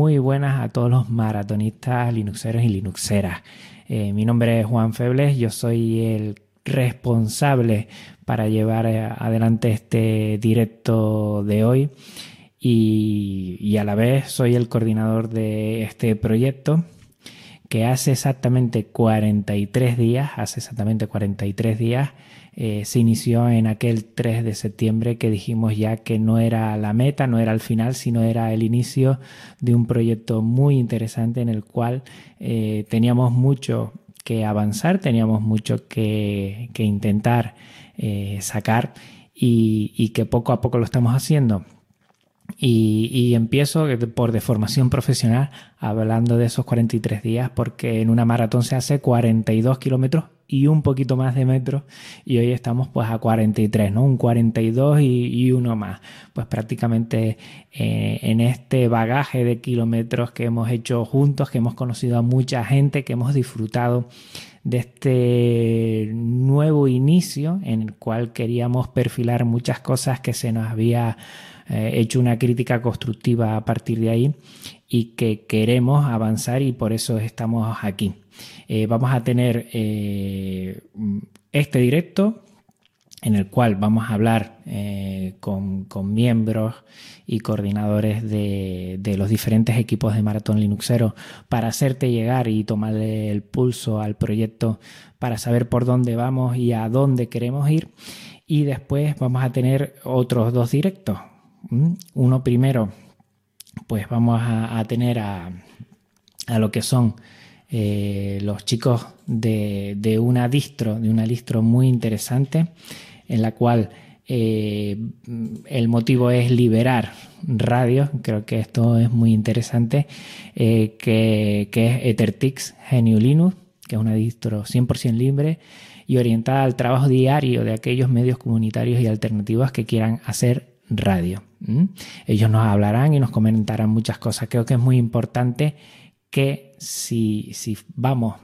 muy buenas a todos los maratonistas linuxeros y linuxeras. Eh, mi nombre es Juan Febles, yo soy el responsable para llevar eh, adelante este directo de hoy y, y a la vez soy el coordinador de este proyecto que hace exactamente 43 días, hace exactamente 43 días, eh, se inició en aquel 3 de septiembre que dijimos ya que no era la meta, no era el final, sino era el inicio de un proyecto muy interesante en el cual eh, teníamos mucho que avanzar, teníamos mucho que, intentar eh, sacar y, y que poco a poco lo estamos haciendo. Y, empiezo por deformación profesional hablando de esos 43 días porque en una maratón se hace 42 kilómetros y un poquito más de metros y hoy estamos pues a 43, ¿no? Un 42 y, uno más. Pues prácticamente eh, en este bagaje de kilómetros que hemos hecho juntos, que hemos conocido a mucha gente, que hemos disfrutado de este nuevo inicio en el cual queríamos perfilar muchas cosas que se nos había eh, hecho una crítica constructiva a partir de ahí y que queremos avanzar y por eso estamos aquí. Eh, vamos a tener eh, este directo en el cual vamos a hablar con, miembros y coordinadores de, de, los diferentes equipos de Maratón Linuxero para hacerte llegar y tomarle el pulso al proyecto para saber por dónde vamos y a dónde queremos ir. Y después vamos a tener otros dos directos. Mm, uno primero, pues vamos a, tener a, lo que son eh, los chicos de, una distro, de una distro muy interesante, en la cual eh, el motivo es liberar radio, creo que esto es muy interesante, eh, que, que, es EtherTix GNU Linux, que es una distro 100% libre y orientada al trabajo diario de aquellos medios comunitarios y alternativos que quieran hacer radio. Ellos nos hablarán y nos comentarán muchas cosas. Creo que es muy importante que si, si vamos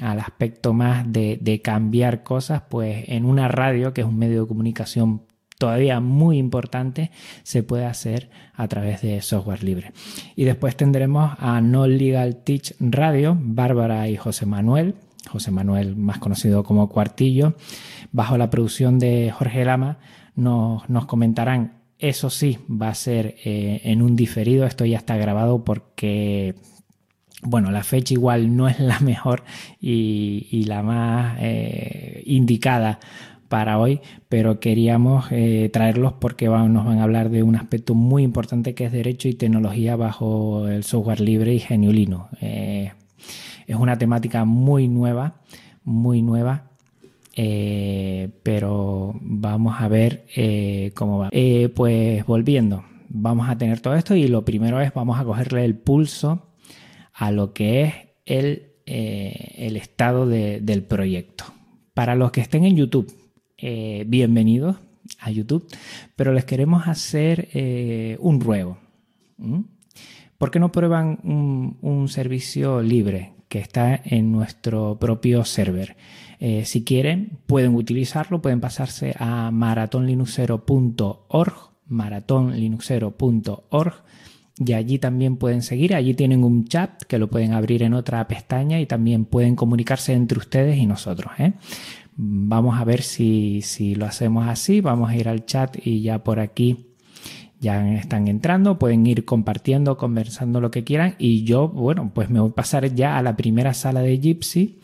al aspecto más de, de, cambiar cosas, pues en una radio, que es un medio de comunicación todavía muy importante, se puede hacer a través de software libre. Y después tendremos a No Legal Teach Radio, Bárbara y José Manuel, José Manuel más conocido como Cuartillo, bajo la producción de Jorge Lama, nos, nos comentarán eso sí, va a ser eh, en un diferido. Esto ya está grabado porque, bueno, la fecha igual no es la mejor y, la más eh, indicada para hoy, pero queríamos eh, traerlos porque nos van a hablar de un aspecto muy importante que es derecho y tecnología bajo el software libre y geniulino. es una temática muy nueva, muy nueva eh, pero vamos a ver eh, cómo va. Eh, pues volviendo, vamos a tener todo esto y lo primero es vamos a cogerle el pulso a lo que es el, el estado del proyecto. Para los que estén en YouTube, bienvenidos a YouTube, pero les queremos hacer un ruego. ¿Por qué no prueban un, servicio libre que está en nuestro propio server? Eh, si quieren, pueden utilizarlo, pueden pasarse a maratonlinuxero.org, maratonlinuxero.org, y allí también pueden seguir. Allí tienen un chat que lo pueden abrir en otra pestaña y también pueden comunicarse entre ustedes y nosotros. ¿eh? Vamos a ver si, si lo hacemos así. Vamos a ir al chat y ya por aquí ya están entrando, pueden ir compartiendo, conversando lo que quieran y yo, bueno, pues me voy a pasar ya a la primera sala de Gypsy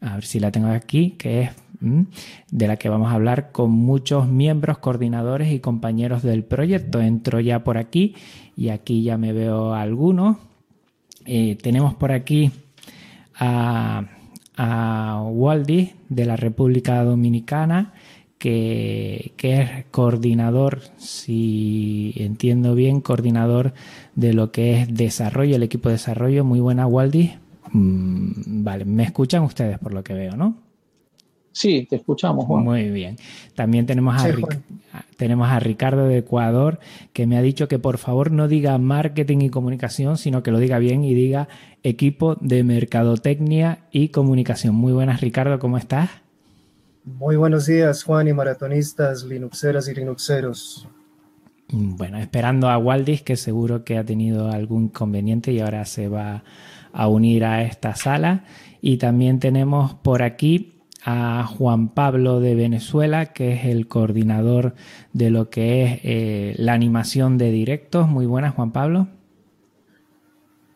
a ver si la tengo aquí, que es de la que vamos a hablar con muchos miembros, coordinadores y compañeros del proyecto. Entro ya por aquí y aquí ya me veo algunos. Eh, tenemos por aquí a, a Waldi de la República Dominicana, que, que, es coordinador, si entiendo bien, coordinador de lo que es desarrollo, el equipo de desarrollo. Muy buena, Waldi. Mm, vale, me escuchan ustedes por lo que veo, ¿no? Sí, te escuchamos, Juan. Muy bien. También tenemos a, tenemos a Ricardo de Ecuador, que me ha dicho que por favor no diga marketing y comunicación, sino que lo diga bien y diga equipo de mercadotecnia y comunicación. Muy buenas, Ricardo, ¿cómo estás? Muy buenos días, Juan y maratonistas, linuxeras y linuxeros. Bueno, esperando a Waldis, que seguro que ha tenido algún inconveniente y ahora se va a unir a esta sala. Y también tenemos por aquí a Juan Pablo de Venezuela, que es el coordinador de lo que es eh, la animación de directos. Muy buenas, Juan Pablo.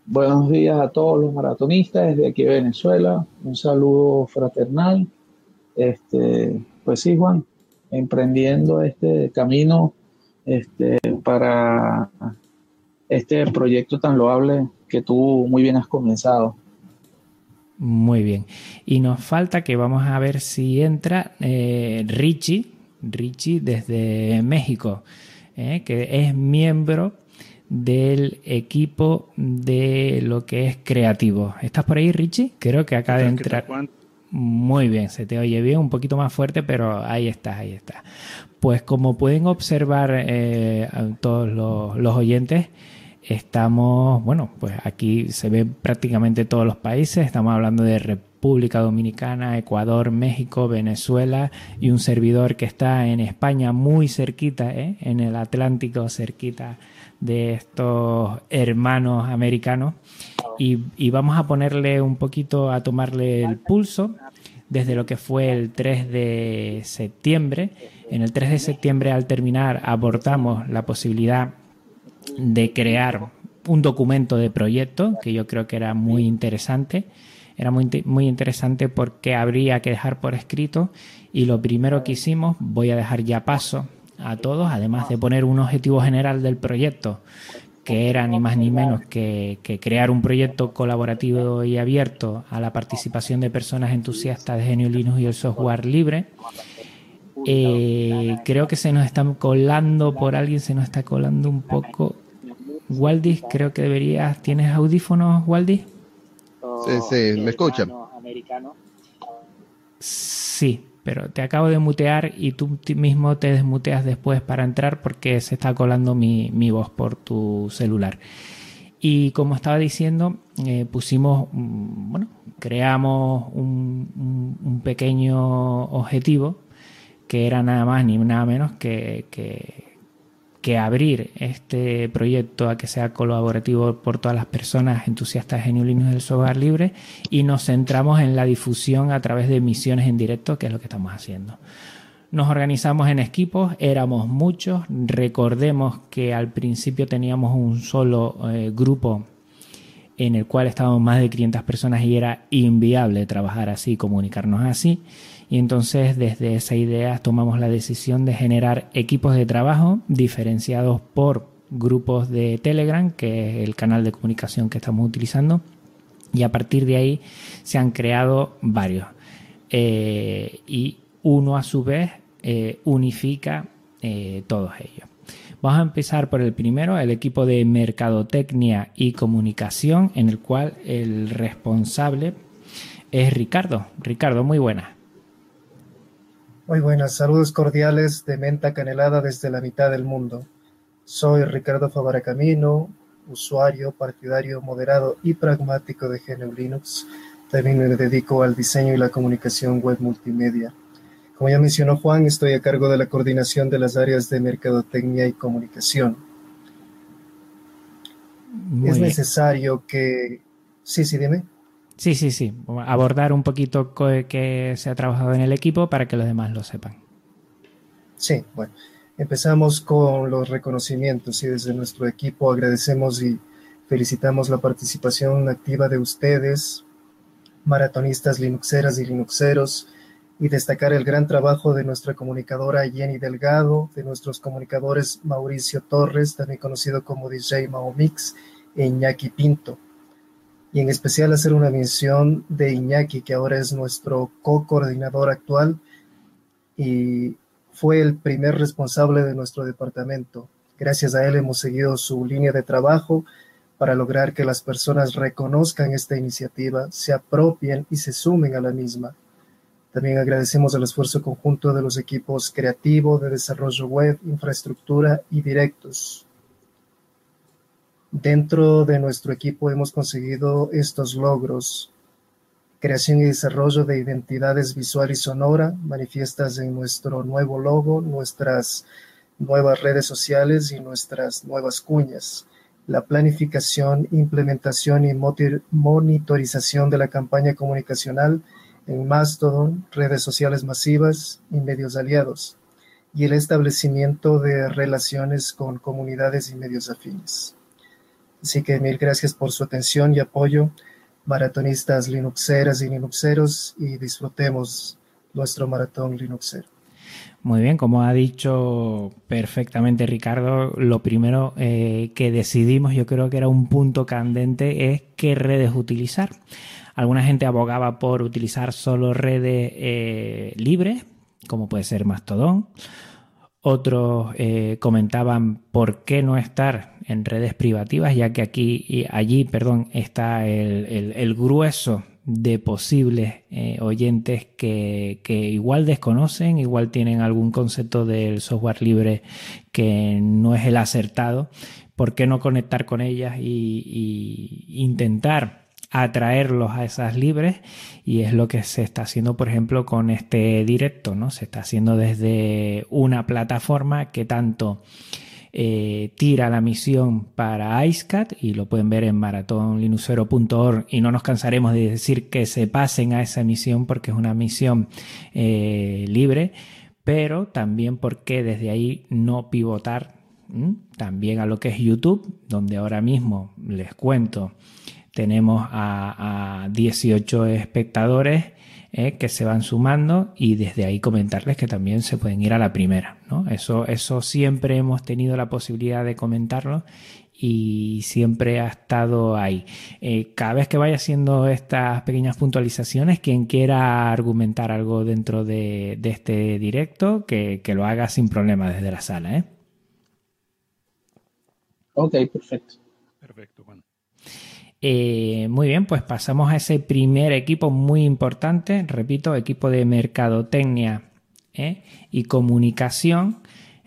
Buenos días a todos los maratonistas desde aquí de Venezuela. Un saludo fraternal. Este, pues sí, Juan, emprendiendo este camino este, para este proyecto tan loable que tú muy bien has comenzado. Muy bien. Y nos falta que vamos a ver si entra eh, Richie, Richie desde México, eh, que es miembro del equipo de lo que es creativo. ¿Estás por ahí, Richie? Creo que acaba de entrar. Muy bien, se te oye bien, un poquito más fuerte, pero ahí está, ahí está. Pues como pueden observar eh, todos los, oyentes, estamos, bueno, pues aquí se ven prácticamente todos los países, estamos hablando de República Dominicana, Ecuador, México, Venezuela y un servidor que está en España muy cerquita, ¿eh? en el Atlántico, cerquita de estos hermanos americanos y, vamos a ponerle un poquito a tomarle el pulso desde lo que fue el 3 de septiembre. En el 3 de septiembre al terminar abordamos la posibilidad de crear un documento de proyecto que yo creo que era muy interesante. Era muy, muy interesante porque habría que dejar por escrito y lo primero que hicimos, voy a dejar ya paso a todos, además de poner un objetivo general del proyecto, que era ni más ni menos que, crear un proyecto colaborativo y abierto a la participación de personas entusiastas de Genio Linux y el software libre. Eh, creo que se nos está colando por alguien, se nos está colando un poco. Waldis, creo que deberías. ¿Tienes audífonos, Waldis? Sí, sí, ¿me escuchan? Sí, pero te acabo de mutear y tú mismo te desmuteas después para entrar porque se está colando mi, voz por tu celular. Y como estaba diciendo, eh, pusimos, bueno, creamos un, un, pequeño objetivo que era nada más ni nada menos que, que abrir este proyecto a que sea colaborativo por todas las personas entusiastas de Linux del software libre y nos centramos en la difusión a través de misiones en directo, que es lo que estamos haciendo. Nos organizamos en equipos, éramos muchos, recordemos que al principio teníamos un solo eh, grupo en el cual estábamos más de 500 personas y era inviable trabajar así, comunicarnos así. Y entonces desde esa idea tomamos la decisión de generar equipos de trabajo diferenciados por grupos de Telegram, que es el canal de comunicación que estamos utilizando. Y a partir de ahí se han creado varios. Eh, y uno a su vez eh, unifica eh, todos ellos. Vamos a empezar por el primero, el equipo de mercadotecnia y comunicación, en el cual el responsable es Ricardo. Ricardo, muy buena. Muy buenas, saludos cordiales de menta canelada desde la mitad del mundo. Soy Ricardo Favara Camino, usuario, partidario, moderado y pragmático de GNU Linux. También me dedico al diseño y la comunicación web multimedia. Como ya mencionó Juan, estoy a cargo de la coordinación de las áreas de mercadotecnia y comunicación. es necesario que... Sí, sí, dime. Sí, sí, sí. Abordar un poquito qué se ha trabajado en el equipo para que los demás lo sepan. Sí, bueno. Empezamos con los reconocimientos y desde nuestro equipo agradecemos y felicitamos la participación activa de ustedes, maratonistas linuxeras y linuxeros, y destacar el gran trabajo de nuestra comunicadora Jenny Delgado, de nuestros comunicadores Mauricio Torres, también conocido como DJ Maomix, e Iñaki Pinto y en especial hacer una mención de Iñaki, que ahora es nuestro co-coordinador actual y fue el primer responsable de nuestro departamento. Gracias a él hemos seguido su línea de trabajo para lograr que las personas reconozcan esta iniciativa, se apropien y se sumen a la misma. También agradecemos el esfuerzo conjunto de los equipos creativo, de desarrollo web, infraestructura y directos. Dentro de nuestro equipo hemos conseguido estos logros. Creación y desarrollo de identidades visual y sonora manifiestas en nuestro nuevo logo, nuestras nuevas redes sociales y nuestras nuevas cuñas, la planificación, implementación y monitorización de la campaña comunicacional en Mastodon, redes sociales masivas y medios aliados, y el establecimiento de relaciones con comunidades y medios afines. Así que mil gracias por su atención y apoyo, maratonistas linuxeras y linuxeros, y disfrutemos nuestro maratón linuxero. Muy bien, como ha dicho perfectamente Ricardo, lo primero eh, que decidimos, yo creo que era un punto candente, es qué redes utilizar. Alguna gente abogaba por utilizar solo redes eh, libres, como puede ser Mastodon. Otros eh, comentaban por qué no estar en redes privativas, ya que aquí y allí, perdón, está el grueso de posibles eh, oyentes que, igual desconocen, igual tienen algún concepto del software libre que no es el acertado, ¿por qué no conectar con ellas y, intentar atraerlos a esas libres? Y es lo que se está haciendo, por ejemplo, con este directo, ¿no? Se está haciendo desde una plataforma que tanto eh, tira la misión para IceCat y lo pueden ver en maratonlinuxero.org y no nos cansaremos de decir que se pasen a esa misión porque es una misión eh, libre, pero también porque desde ahí no pivotar también a lo que es YouTube, donde ahora mismo les cuento tenemos a, a 18 espectadores eh, que se van sumando y desde ahí comentarles que también se pueden ir a la primera. ¿no? Eso, eso siempre hemos tenido la posibilidad de comentarlo y siempre ha estado ahí. Eh, cada vez que vaya haciendo estas pequeñas puntualizaciones, quien quiera argumentar algo dentro de, este directo, que, lo haga sin problema desde la sala. ¿eh? Ok, perfecto. Eh, muy bien, pues pasamos a ese primer equipo muy importante, repito, equipo de mercadotecnia ¿eh? y comunicación,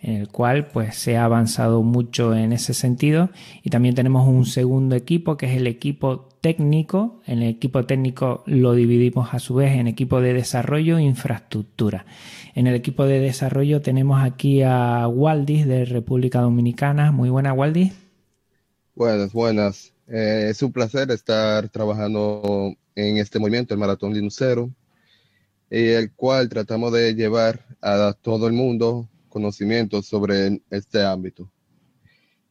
en el cual pues se ha avanzado mucho en ese sentido. Y también tenemos un segundo equipo que es el equipo técnico. En el equipo técnico lo dividimos a su vez en equipo de desarrollo e infraestructura. En el equipo de desarrollo tenemos aquí a Waldis de República Dominicana. Muy buena, Waldis. Buenas, buenas. Eh, es un placer estar trabajando en este movimiento, el Maratón Linuxero, y el cual tratamos de llevar a todo el mundo conocimientos sobre este ámbito.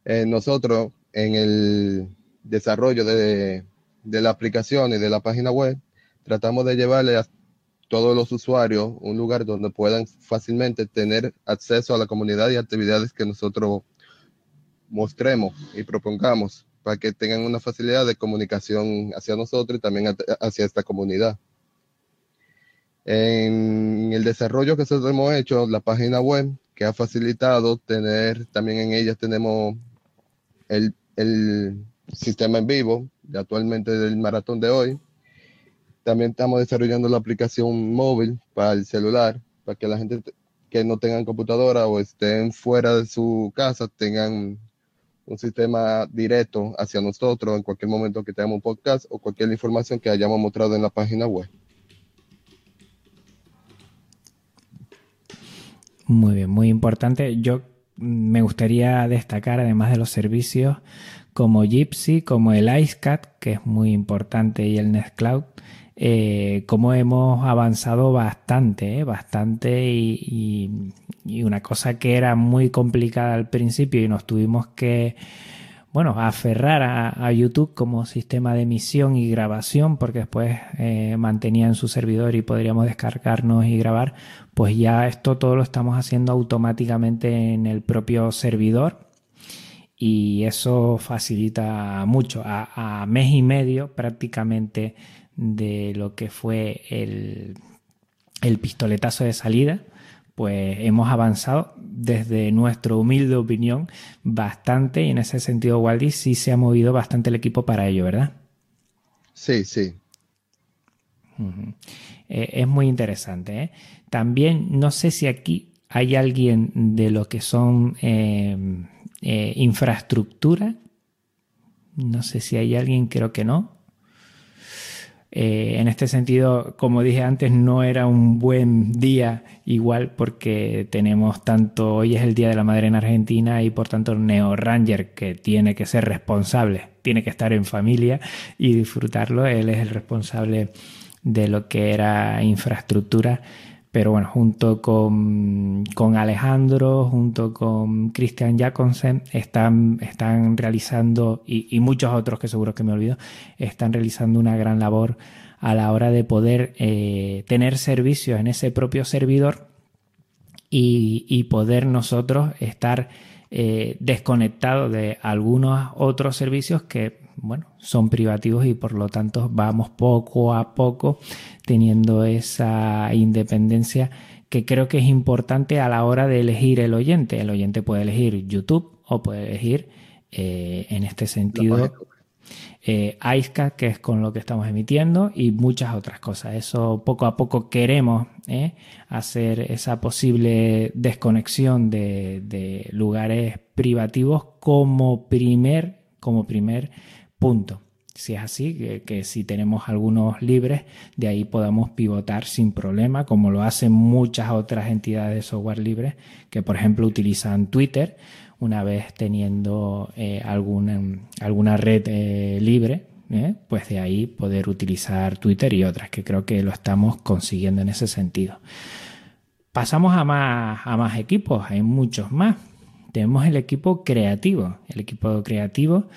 Eh, nosotros, en el desarrollo de, de la aplicación y de la página web, tratamos de llevarle a todos los usuarios un lugar donde puedan fácilmente tener acceso a la comunidad y actividades que nosotros mostremos y propongamos para que tengan una facilidad de comunicación hacia nosotros y también hacia esta comunidad. En el desarrollo que nosotros hemos hecho, la página web, que ha facilitado tener, también en ella tenemos el, sistema en vivo, actualmente del maratón de hoy. También estamos desarrollando la aplicación móvil para el celular, para que la gente que no tengan computadora o estén fuera de su casa tengan un sistema directo hacia nosotros en cualquier momento que tengamos un podcast o cualquier información que hayamos mostrado en la página web. Muy bien, muy importante. Yo me gustaría destacar, además de los servicios como Gypsy, como el IceCat, que es muy importante, y el Nextcloud, eh, cómo hemos avanzado bastante, ¿eh? bastante y, una cosa que era muy complicada al principio y nos tuvimos que, bueno, aferrar a, YouTube como sistema de emisión y grabación porque después eh, mantenían su servidor y podríamos descargarnos y grabar, pues ya esto todo lo estamos haciendo automáticamente en el propio servidor y eso facilita mucho. a mes y medio prácticamente de lo que fue el, pistoletazo de salida, pues hemos avanzado desde nuestra humilde opinión bastante y en ese sentido Waldi sí se ha movido bastante el equipo para ello, ¿verdad? Sí, sí. Eh, es muy interesante. ¿eh? También no sé si aquí hay alguien de lo que son eh, infraestructura. No sé si hay alguien, creo que no. Eh, en este sentido, como dije antes, no era un buen día igual porque tenemos tanto, hoy es el Día de la Madre en Argentina y por tanto Neo Ranger que tiene que ser responsable, tiene que estar en familia y disfrutarlo, él es el responsable de lo que era infraestructura pero bueno, junto con, Alejandro, junto con Christian Jacobsen, están, están realizando, y, muchos otros que seguro que me olvido, están realizando una gran labor a la hora de poder eh, tener servicios en ese propio servidor y, poder nosotros estar eh, desconectados de algunos otros servicios que bueno, son privativos y por lo tanto vamos poco a poco teniendo esa independencia que creo que es importante a la hora de elegir el oyente. El oyente puede elegir YouTube o puede elegir, eh, en este sentido, eh, que es con lo que estamos emitiendo, y muchas otras cosas. Eso poco a poco queremos eh, hacer esa posible desconexión de, de lugares privativos como primer, como primer punto. Si es así, que, si tenemos algunos libres, de ahí podamos pivotar sin problema, como lo hacen muchas otras entidades de software libre, que por ejemplo utilizan Twitter, una vez teniendo eh, alguna, alguna red eh, libre, ¿eh? pues de ahí poder utilizar Twitter y otras, que creo que lo estamos consiguiendo en ese sentido. Pasamos a más, a más equipos, hay muchos más. Tenemos el equipo creativo. El equipo creativo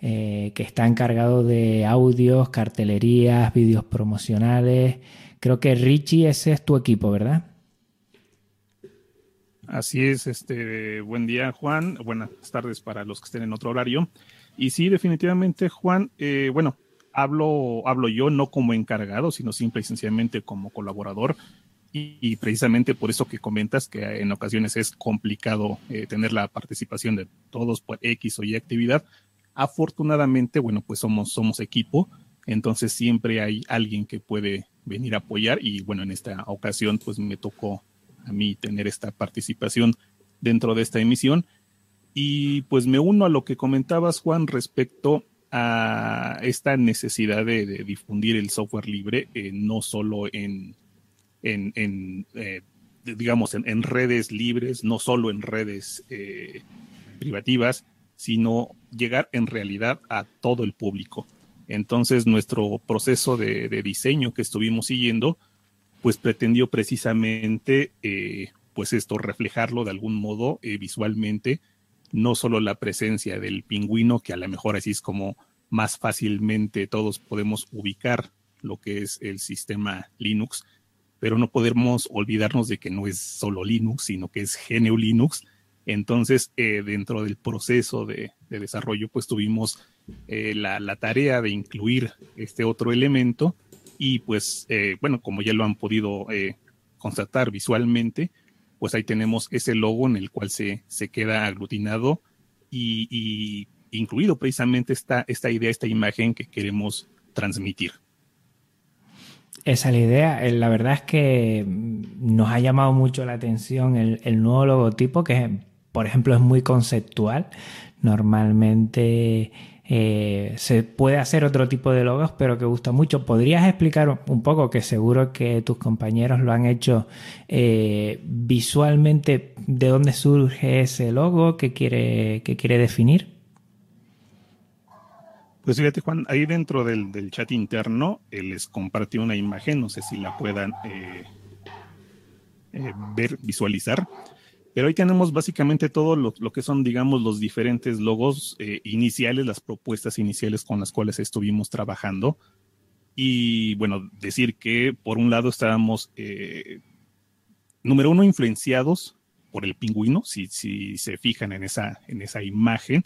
eh, que está encargado de audios, cartelerías, vídeos promocionales. Creo que Richie, ese es tu equipo, ¿verdad? Así es, este, buen día Juan, buenas tardes para los que estén en otro horario. Y sí, definitivamente Juan, eh, bueno, hablo, hablo yo no como encargado, sino simple y sencillamente como colaborador. Y, precisamente por eso que comentas que en ocasiones es complicado eh, tener la participación de todos por X o Y actividad, Afortunadamente, bueno, pues somos, somos equipo, entonces siempre hay alguien que puede venir a apoyar y bueno, en esta ocasión pues me tocó a mí tener esta participación dentro de esta emisión. Y pues me uno a lo que comentabas Juan respecto a esta necesidad de, difundir el software libre, eh, no solo en, en, eh, digamos, en, redes libres, no solo en redes eh, privativas, sino llegar en realidad a todo el público. Entonces, nuestro proceso de, diseño que estuvimos siguiendo, pues pretendió precisamente, eh, pues esto, reflejarlo de algún modo visualmente, no solo la presencia del pingüino, que a lo mejor así es como más fácilmente todos podemos ubicar lo que es el sistema Linux, pero no podemos olvidarnos de que no es solo Linux, sino que es GNU Linux, entonces, eh, dentro del proceso de, desarrollo, pues tuvimos eh, la, tarea de incluir este otro elemento y pues, eh, bueno, como ya lo han podido constatar visualmente, pues ahí tenemos ese logo en el cual se, se queda aglutinado y, incluido precisamente esta idea, esta imagen que queremos transmitir. Esa es la idea. La verdad es que nos ha llamado mucho la atención el, el nuevo logotipo que por ejemplo, es muy conceptual. Normalmente eh, se puede hacer otro tipo de logos, pero que gusta mucho. ¿Podrías explicar un poco, que seguro que tus compañeros lo han hecho eh, visualmente, de dónde surge ese logo, qué quiere, qué quiere definir? Pues fíjate, Juan, ahí dentro del, chat interno les compartí una imagen, no sé si la puedan eh, ver, visualizar. Pero ahí tenemos básicamente todo lo, que son, digamos, los diferentes logos eh, iniciales, las propuestas iniciales con las cuales estuvimos trabajando. Y bueno, decir que por un lado estábamos, eh, número uno, influenciados por el pingüino. Si, si se fijan en esa, en esa imagen,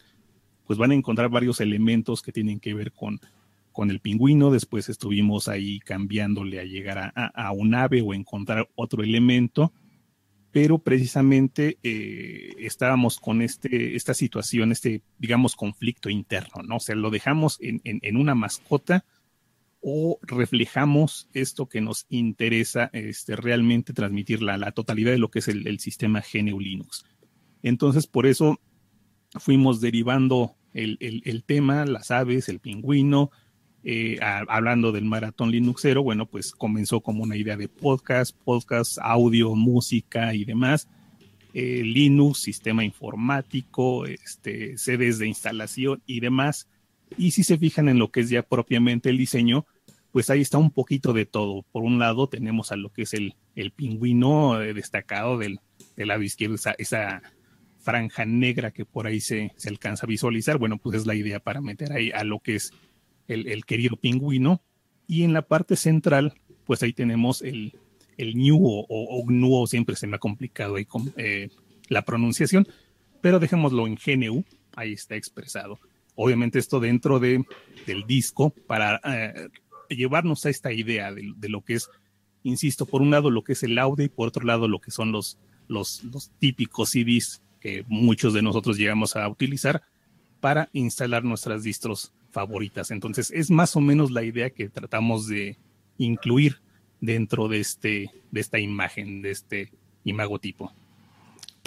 pues van a encontrar varios elementos que tienen que ver con, con el pingüino. Después estuvimos ahí cambiándole a llegar a, a un ave o encontrar otro elemento pero precisamente eh, estábamos con este, esta situación, este, digamos, conflicto interno, ¿no? O sea, lo dejamos en, una mascota o reflejamos esto que nos interesa este, realmente transmitir la, la, totalidad de lo que es el, sistema GNU Linux. Entonces, por eso fuimos derivando el, el, tema, las aves, el pingüino, eh, hablando del maratón Linuxero, bueno, pues comenzó como una idea de podcast, podcast, audio, música y demás. Eh, Linux, sistema informático, este, sedes de instalación y demás. Y si se fijan en lo que es ya propiamente el diseño, pues ahí está un poquito de todo. Por un lado tenemos a lo que es el, el pingüino eh, destacado del, lado izquierdo, esa, franja negra que por ahí se, se, alcanza a visualizar. Bueno, pues es la idea para meter ahí a lo que es el, querido pingüino. Y en la parte central, pues ahí tenemos el, el o, o, siempre se me ha complicado ahí con eh, la pronunciación, pero dejémoslo en GNU, ahí está expresado. Obviamente esto dentro de, del disco para eh, llevarnos a esta idea de, lo que es, insisto, por un lado lo que es el audio y por otro lado lo que son los, los, los típicos CDs que muchos de nosotros llegamos a utilizar para instalar nuestras distros favoritas. Entonces, es más o menos la idea que tratamos de incluir dentro de, este, de esta imagen, de este imagotipo.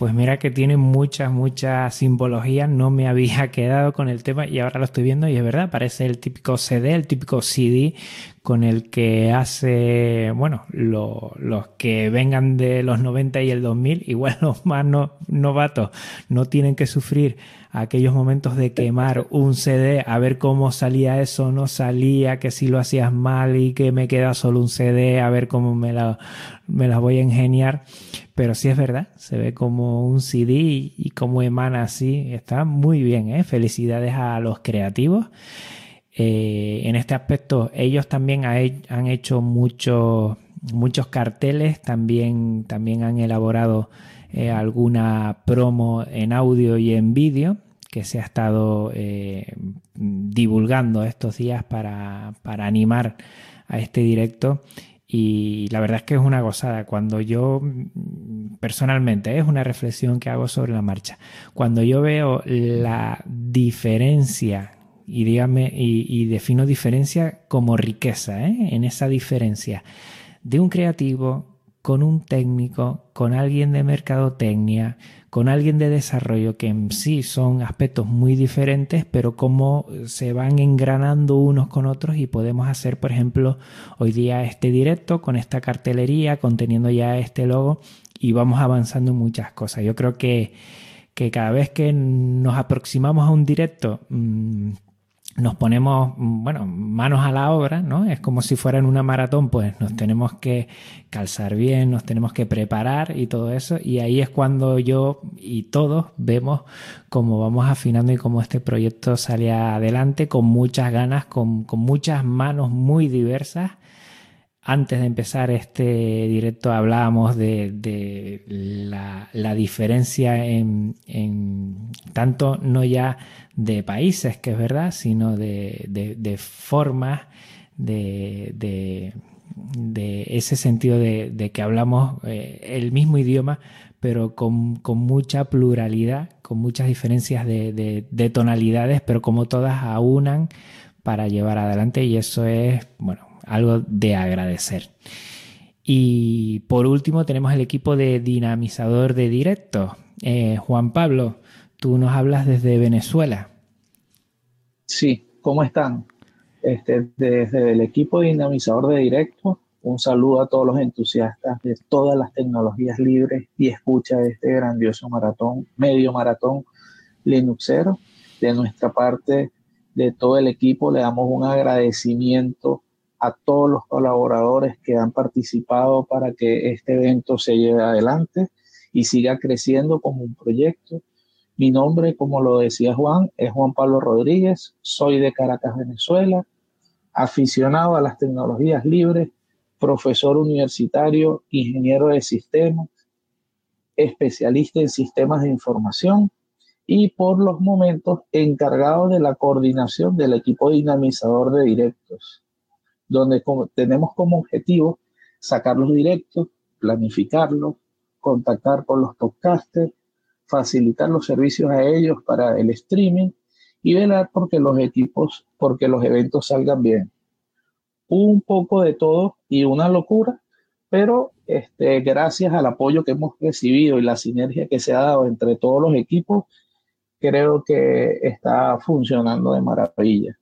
Pues mira que tiene mucha, mucha simbología. No me había quedado con el tema y ahora lo estoy viendo y es verdad, parece el típico CD, el típico CD con el que hace, bueno, los que vengan de los 90 y el 2000, igual los más novatos no tienen que sufrir aquellos momentos de quemar un CD, a ver cómo salía eso, no salía, que si lo hacías mal y que me queda solo un CD, a ver cómo me la, me la voy a ingeniar. Pero sí es verdad, se ve como un CD y, como emana así, está muy bien, ¿eh? Felicidades a los creativos. Eh, en este aspecto, ellos también han hecho muchos muchos carteles, también, también han elaborado eh, alguna promo en audio y en vídeo que se ha estado eh, divulgando estos días para, para, animar a este directo. Y la verdad es que es una gozada. Cuando yo, personalmente, es una reflexión que hago sobre la marcha. Cuando yo veo la diferencia, y dígame, y, defino diferencia como riqueza, ¿eh? en esa diferencia de un creativo con un técnico, con alguien de mercadotecnia, con alguien de desarrollo, que en sí son aspectos muy diferentes, pero cómo se van engranando unos con otros y podemos hacer, por ejemplo, hoy día este directo con esta cartelería, conteniendo ya este logo y vamos avanzando muchas cosas. Yo creo que, que cada vez que nos aproximamos a un directo, mm, nos ponemos, bueno, manos a la obra, ¿no? Es como si fuera en una maratón, pues nos tenemos que calzar bien, nos tenemos que preparar y todo eso. Y ahí es cuando yo y todos vemos cómo vamos afinando y cómo este proyecto sale adelante con muchas ganas, con, con muchas manos muy diversas antes de empezar este directo hablábamos de, la, diferencia en, tanto no ya de países, que es verdad, sino de, formas, de, ese sentido de, que hablamos eh, el mismo idioma, pero con, con, mucha pluralidad, con muchas diferencias de, tonalidades, pero como todas aunan para llevar adelante y eso es, bueno, algo de agradecer. Y por último tenemos el equipo de dinamizador de directo. Eh, Juan Pablo, tú nos hablas desde Venezuela. Sí, ¿cómo están? Este, desde el equipo de dinamizador de directo, un saludo a todos los entusiastas de todas las tecnologías libres y escucha este grandioso maratón, medio maratón Linuxero. De nuestra parte, de todo el equipo, le damos un agradecimiento a todos los colaboradores que han participado para que este evento se lleve adelante y siga creciendo como un proyecto. Mi nombre, como lo decía Juan, es Juan Pablo Rodríguez, soy de Caracas, Venezuela, aficionado a las tecnologías libres, profesor universitario, ingeniero de sistemas, especialista en sistemas de información y por los momentos encargado de la coordinación del equipo dinamizador de directos donde tenemos como objetivo sacar los directos, planificarlos, contactar con los podcasters, facilitar los servicios a ellos para el streaming y velar porque los equipos, porque los eventos salgan bien. Un poco de todo y una locura, pero este, gracias al apoyo que hemos recibido y la sinergia que se ha dado entre todos los equipos, creo que está funcionando de maravilla.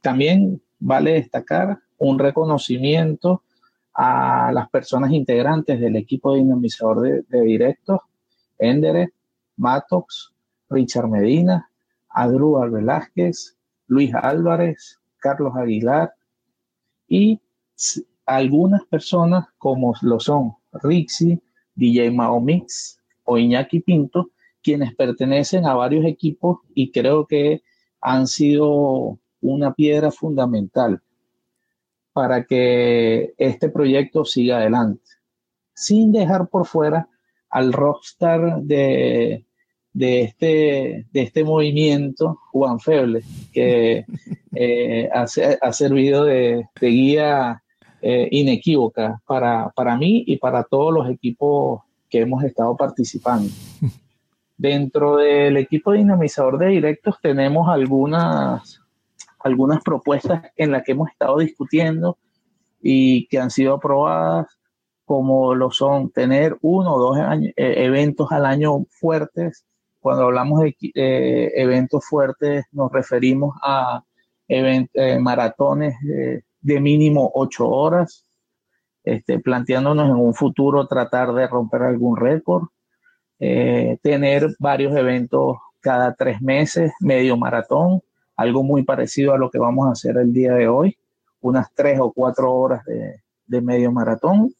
También vale destacar un reconocimiento a las personas integrantes del equipo de dinamizador de, directos, Endere, Matox, Richard Medina, Adrúbal Velázquez, Luis Álvarez, Carlos Aguilar y algunas personas como lo son Rixi, DJ Mix o Iñaki Pinto, quienes pertenecen a varios equipos y creo que han sido una piedra fundamental para que este proyecto siga adelante, sin dejar por fuera al rockstar de, de, este, de este movimiento, Juan Feble, que eh, ha, servido de, guía eh, inequívoca para, para mí y para todos los equipos que hemos estado participando. Dentro del equipo dinamizador de directos tenemos algunas algunas propuestas en las que hemos estado discutiendo y que han sido aprobadas, como lo son tener uno o dos eh, eventos al año fuertes. Cuando hablamos de eventos fuertes nos referimos a eh, maratones de mínimo ocho horas, este, planteándonos en un futuro tratar de romper algún récord, eh, tener varios eventos cada tres meses, medio maratón, algo muy parecido a lo que vamos a hacer el día de hoy, unas tres o cuatro horas de, medio maratón.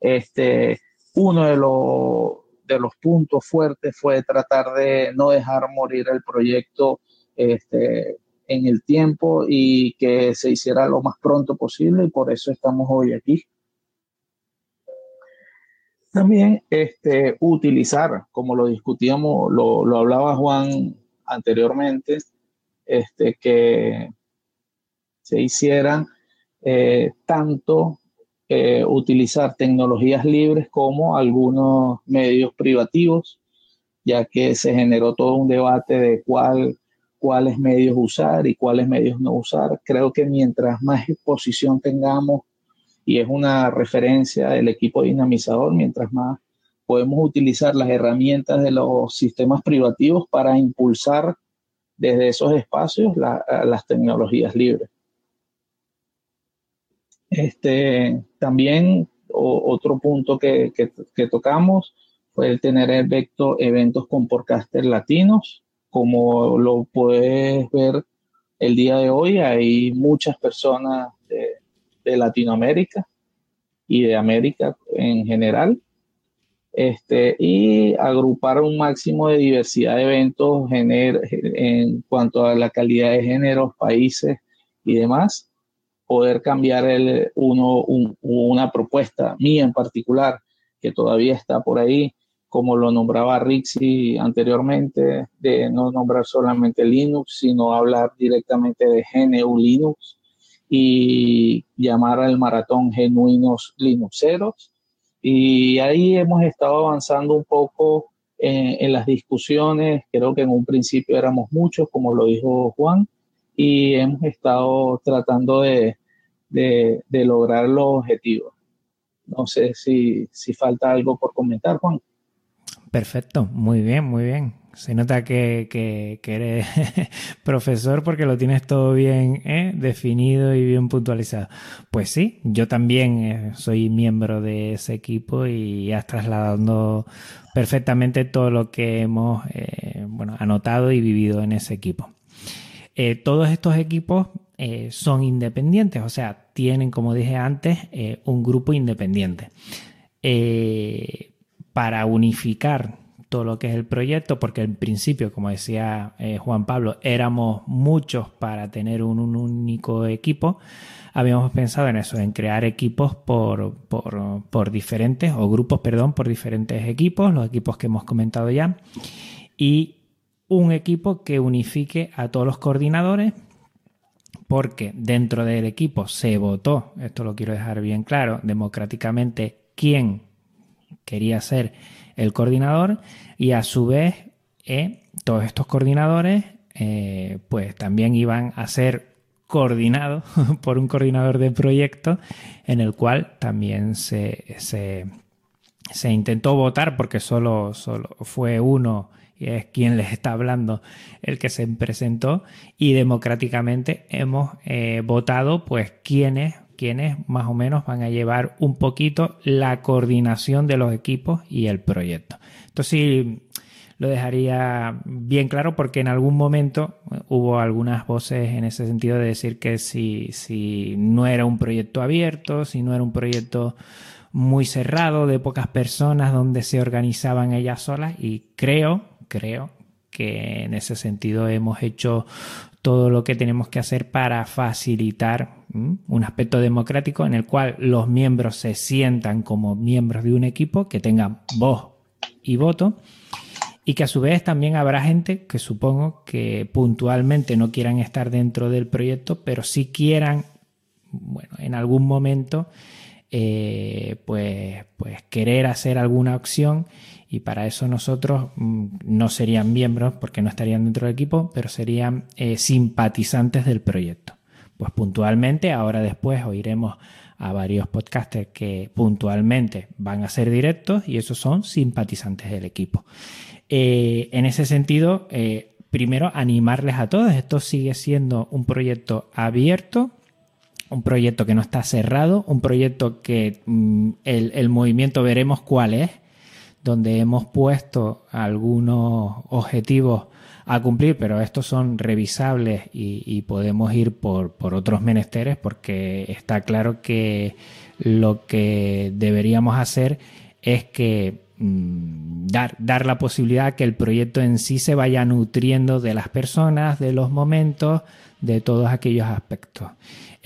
Este, uno de, de los puntos fuertes fue tratar de no dejar morir el proyecto este, en el tiempo y que se hiciera lo más pronto posible y por eso estamos hoy aquí. También este, utilizar, como lo discutíamos, lo, lo hablaba Juan anteriormente, este, que se hicieran eh, tanto eh, utilizar tecnologías libres como algunos medios privativos, ya que se generó todo un debate de cuál, cuáles medios usar y cuáles medios no usar. Creo que mientras más exposición tengamos, y es una referencia del equipo dinamizador, mientras más podemos utilizar las herramientas de los sistemas privativos para impulsar desde esos espacios las tecnologías libres. Este, también otro punto que, tocamos fue el tener eventos con podcasters latinos. Como lo puedes ver el día de hoy, hay muchas personas Latinoamérica y de América en general. Este, y agrupar un máximo de diversidad de eventos en cuanto a la calidad de géneros, países y demás, poder cambiar el, uno, una propuesta mía en particular, que todavía está por ahí, como lo nombraba Rixi anteriormente, de no nombrar solamente Linux, sino hablar directamente de GNU Linux y llamar al maratón genuinos Linuxeros y ahí hemos estado avanzando un poco en, las discusiones. Creo que en un principio éramos muchos, como lo dijo Juan, y hemos estado tratando de, de, lograr los objetivos. No sé si, si falta algo por comentar, Juan. Perfecto, muy bien, muy bien. Se nota que, eres profesor porque lo tienes todo bien ¿eh? definido y bien puntualizado. Pues sí, yo también eh, soy miembro de ese equipo y has trasladado perfectamente todo lo que hemos eh, bueno, anotado y vivido en ese equipo. todos estos equipos son independientes, o sea, tienen, como dije antes, un grupo independiente. para unificar todo lo que es el proyecto, porque en principio, como decía eh, Juan Pablo, éramos muchos para tener un, único equipo. Habíamos pensado en eso, en crear equipos por, por, diferentes, o grupos, perdón, por diferentes equipos, los equipos que hemos comentado ya, y un equipo que unifique a todos los coordinadores porque dentro del equipo se votó, esto lo quiero dejar bien claro, democráticamente quién quería ser el coordinador y a su vez eh, todos estos coordinadores eh, pues también iban a ser coordinados por un coordinador de proyecto en el cual también se, se, intentó votar porque solo, solo fue uno y es quien les está hablando el que se presentó. Y democráticamente hemos eh, votado pues quienes quienes más o menos van a llevar un poquito la coordinación de los equipos y el proyecto. Entonces sí, lo dejaría bien claro porque en algún momento hubo algunas voces en ese sentido de decir que si, si no era un proyecto abierto, si no era un proyecto muy cerrado de pocas personas donde se organizaban ellas solas y creo, creo que en ese sentido hemos hecho todo lo que tenemos que hacer para facilitar un aspecto democrático en el cual los miembros se sientan como miembros de un equipo que tengan voz y voto y que a su vez también habrá gente que supongo que puntualmente no quieran estar dentro del proyecto, pero sí quieran, bueno, en algún momento eh, pues, pues querer hacer alguna acción y para eso nosotros mm, no serían miembros porque no estarían dentro del equipo, pero serían eh, simpatizantes del proyecto. Pues puntualmente, ahora después oiremos a varios podcasters que puntualmente van a ser directos y esos son simpatizantes del equipo. Eh, en ese sentido, primero animarles a todos, esto sigue siendo un proyecto abierto, un proyecto que no está cerrado, un proyecto que mm, el, movimiento veremos cuál es, donde hemos puesto algunos objetivos a cumplir, pero estos son revisables y, podemos ir por, por, otros menesteres porque está claro que lo que deberíamos hacer es que mm, dar, dar la posibilidad que el proyecto en sí se vaya nutriendo de las personas, de los momentos, de todos aquellos aspectos.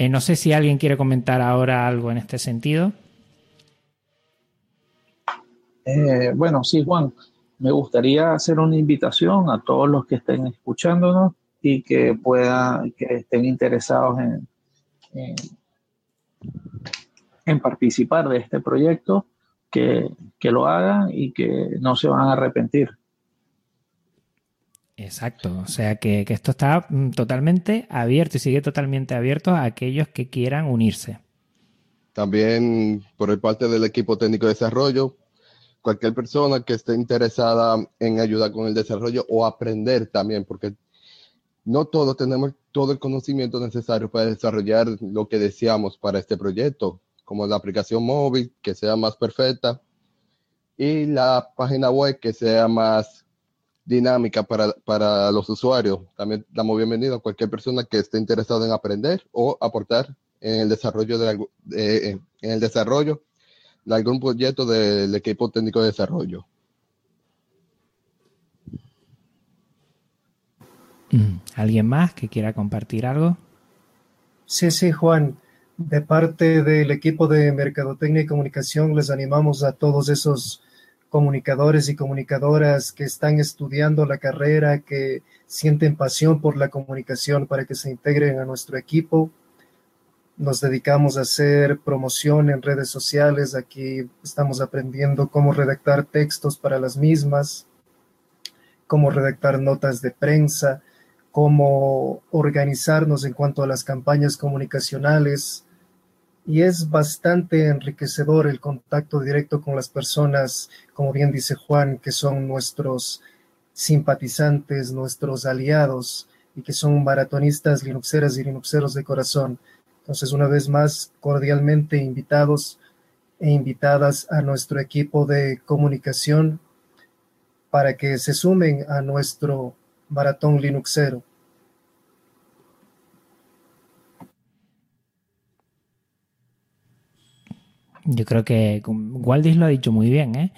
Eh, no sé si alguien quiere comentar ahora algo en este sentido. Eh, bueno, sí, Juan, me gustaría hacer una invitación a todos los que estén escuchándonos y que puedan, que estén interesados en, en, participar de este proyecto, que, que lo hagan y que no se van a arrepentir. Exacto, o sea que, esto está mm, totalmente abierto y sigue totalmente abierto a aquellos que quieran unirse. También por parte del equipo técnico de desarrollo, cualquier persona que esté interesada en ayudar con el desarrollo o aprender también, porque no todos tenemos todo el conocimiento necesario para desarrollar lo que deseamos para este proyecto, como la aplicación móvil que sea más perfecta y la página web que sea más dinámica para, los usuarios. También damos bienvenido a cualquier persona que esté interesada en aprender o aportar en el desarrollo de, en el desarrollo de algún proyecto del equipo técnico de desarrollo. Mm, ¿Alguien más que quiera compartir algo? Sí, sí, Juan. De parte del equipo de Mercadotecnia y Comunicación, les animamos a todos esos comunicadores y comunicadoras que están estudiando la carrera, que sienten pasión por la comunicación para que se integren a nuestro equipo. Nos dedicamos a hacer promoción en redes sociales. Aquí estamos aprendiendo cómo redactar textos para las mismas, cómo redactar notas de prensa, cómo organizarnos en cuanto a las campañas comunicacionales, y es bastante enriquecedor el contacto directo con las personas, como bien dice Juan, que son nuestros simpatizantes, nuestros aliados y que son maratonistas linuxeras y linuxeros de corazón. Entonces, una vez más, cordialmente invitados e invitadas a nuestro equipo de comunicación para que se sumen a nuestro maratón linuxero. Yo creo que Waldis lo ha dicho muy bien, ¿eh?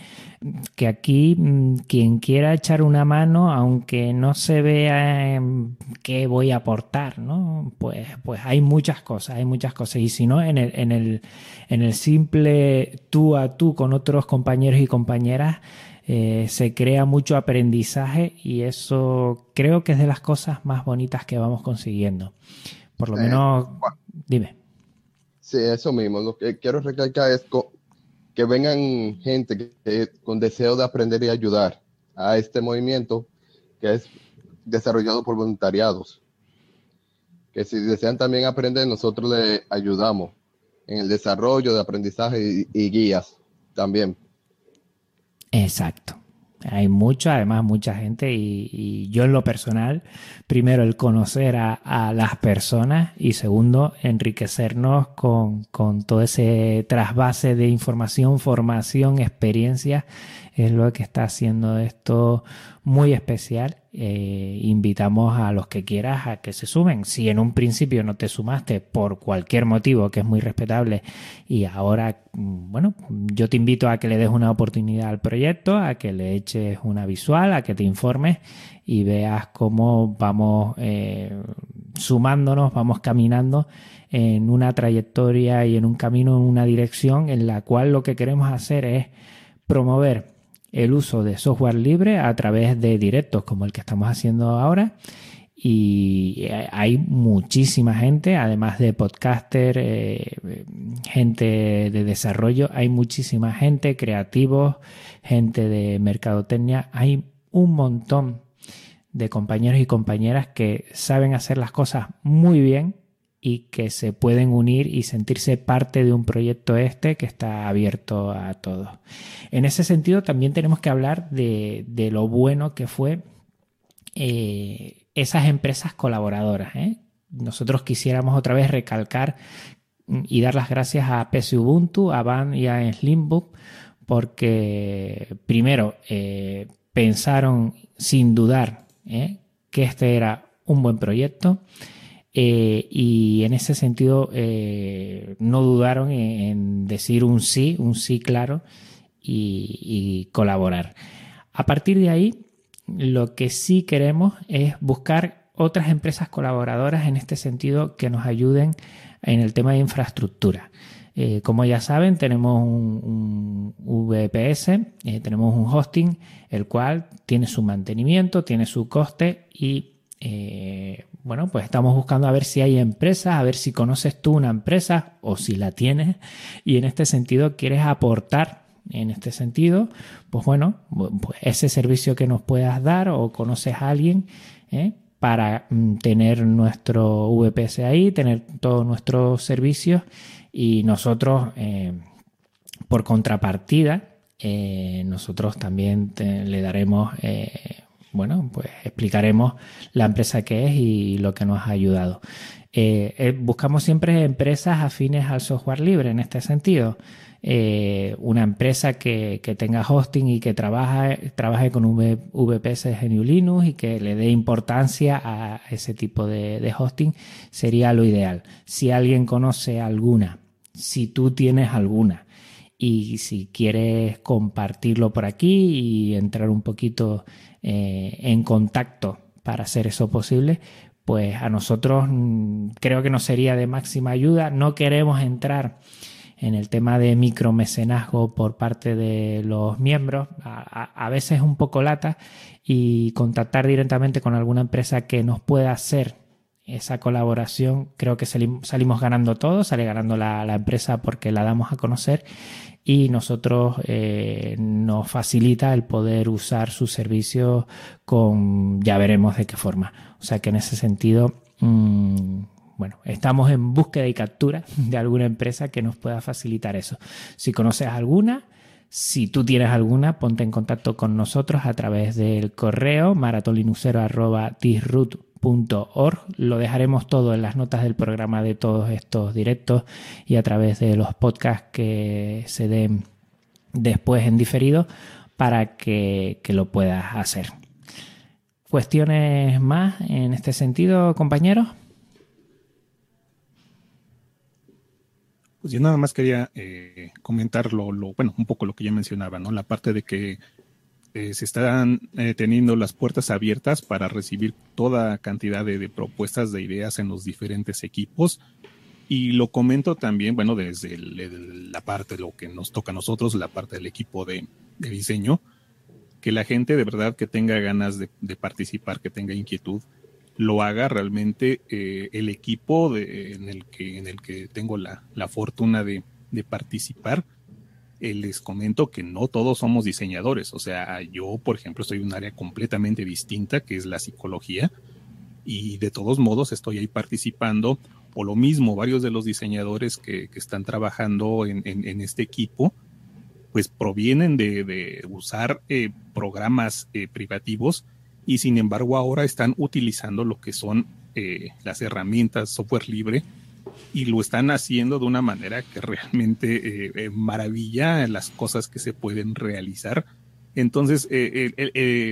que aquí mm, quien quiera echar una mano, aunque no se vea qué voy a aportar, ¿no? Pues, pues hay muchas cosas, hay muchas cosas. Y si no, en el, en el, en el simple tú a tú con otros compañeros y compañeras, eh, se crea mucho aprendizaje y eso creo que es de las cosas más bonitas que vamos consiguiendo. Por lo menos, dime. Sí, eso mismo. Lo que quiero recalcar es que vengan gente con deseo de aprender y ayudar a este movimiento que es desarrollado por voluntariados. Que si desean también aprender, nosotros les ayudamos en el desarrollo de aprendizaje y, guías también. Exacto. Hay mucho, además mucha gente y, yo en lo personal, primero el conocer a, las personas y segundo enriquecernos con, con todo ese trasvase de información, formación, experiencia es lo que está haciendo esto muy especial. Eh, invitamos a los que quieras a que se sumen. Si en un principio no te sumaste por cualquier motivo, que es muy respetable, y ahora, mm, bueno, yo te invito a que le des una oportunidad al proyecto, a que le eches una visual, a que te informes y veas cómo vamos eh, sumándonos, vamos caminando en una trayectoria y en un camino, en una dirección en la cual lo que queremos hacer es promover el uso de software libre a través de directos como el que estamos haciendo ahora. Y hay muchísima gente, además de podcaster, eh, gente de desarrollo, hay muchísima gente, creativos, gente de mercadotecnia, hay un montón de compañeros y compañeras que saben hacer las cosas muy bien y que se pueden unir y sentirse parte de un proyecto este que está abierto a todos. En ese sentido, también tenemos que hablar de, lo bueno que fue eh, esas empresas colaboradoras. ¿eh? Nosotros quisiéramos otra vez recalcar y dar las gracias a PC Ubuntu, a Van y a Slimbook, porque primero eh, pensaron sin dudar que este era un buen proyecto. Eh, y en ese sentido eh, no dudaron en, decir un sí, un sí claro y, colaborar. A partir de ahí, lo que sí queremos es buscar otras empresas colaboradoras en este sentido que nos ayuden en el tema de infraestructura. Eh, como ya saben, tenemos un, un VPS, tenemos un hosting, el cual tiene su mantenimiento, tiene su coste y bueno, pues estamos buscando a ver si hay empresas, a ver si conoces tú una empresa o si la tienes. Y en este sentido quieres aportar en este sentido, pues bueno, pues ese servicio que nos puedas dar o conoces a alguien ¿eh? para mm, tener nuestro VPS ahí, tener todos nuestros servicios. Y nosotros, eh, por contrapartida, eh, nosotros también le daremos bueno, pues explicaremos la empresa que es y lo que nos ha ayudado. Eh, eh, buscamos siempre empresas afines al software libre en este sentido. Eh, una empresa que, tenga hosting y que trabaje, trabaje con VPS GNU Linux y que le dé importancia a ese tipo de, de hosting sería lo ideal. Si alguien conoce alguna, si tú tienes alguna, y si quieres compartirlo por aquí y entrar un poquito eh, en contacto para hacer eso posible, pues a nosotros mm, creo que nos sería de máxima ayuda. No queremos entrar en el tema de micromecenazgo por parte de los miembros, a, veces un poco lata, y contactar directamente con alguna empresa que nos pueda hacer esa colaboración, creo que salimos ganando todos, sale ganando la, empresa porque la damos a conocer y nosotros eh, nos facilita el poder usar sus servicios con ya veremos de qué forma. O sea que en ese sentido, mm, bueno, estamos en búsqueda y captura de alguna empresa que nos pueda facilitar eso. Si conoces alguna, si tú tienes alguna, ponte en contacto con nosotros a través del correo maratonlinuxero.tisroot.com lo dejaremos todo en las notas del programa de todos estos directos y a través de los podcasts que se den después en diferido para que, lo puedas hacer. ¿Cuestiones más en este sentido, compañeros? Pues yo nada más quería eh, comentar lo, bueno, un poco lo que ya mencionaba, ¿no? La parte de que eh, se están eh, teniendo las puertas abiertas para recibir toda cantidad de, propuestas de ideas en los diferentes equipos. Y lo comento también, bueno, desde la parte de lo que nos toca a nosotros, la parte del equipo de, diseño, que la gente de verdad que tenga ganas de, participar, que tenga inquietud, lo haga realmente eh, el equipo en, el que, en el que tengo la, la fortuna de, de participar eh, les comento que no todos somos diseñadores. O sea, yo, por ejemplo, estoy en un área completamente distinta, que es la psicología, y de todos modos estoy ahí participando. O lo mismo, varios de los diseñadores que, están trabajando en, este equipo, pues provienen de, usar eh, programas eh, privativos y sin embargo ahora están utilizando lo que son eh, las herramientas software libre y lo están haciendo de una manera que realmente maravilla las cosas que se pueden realizar. Entonces,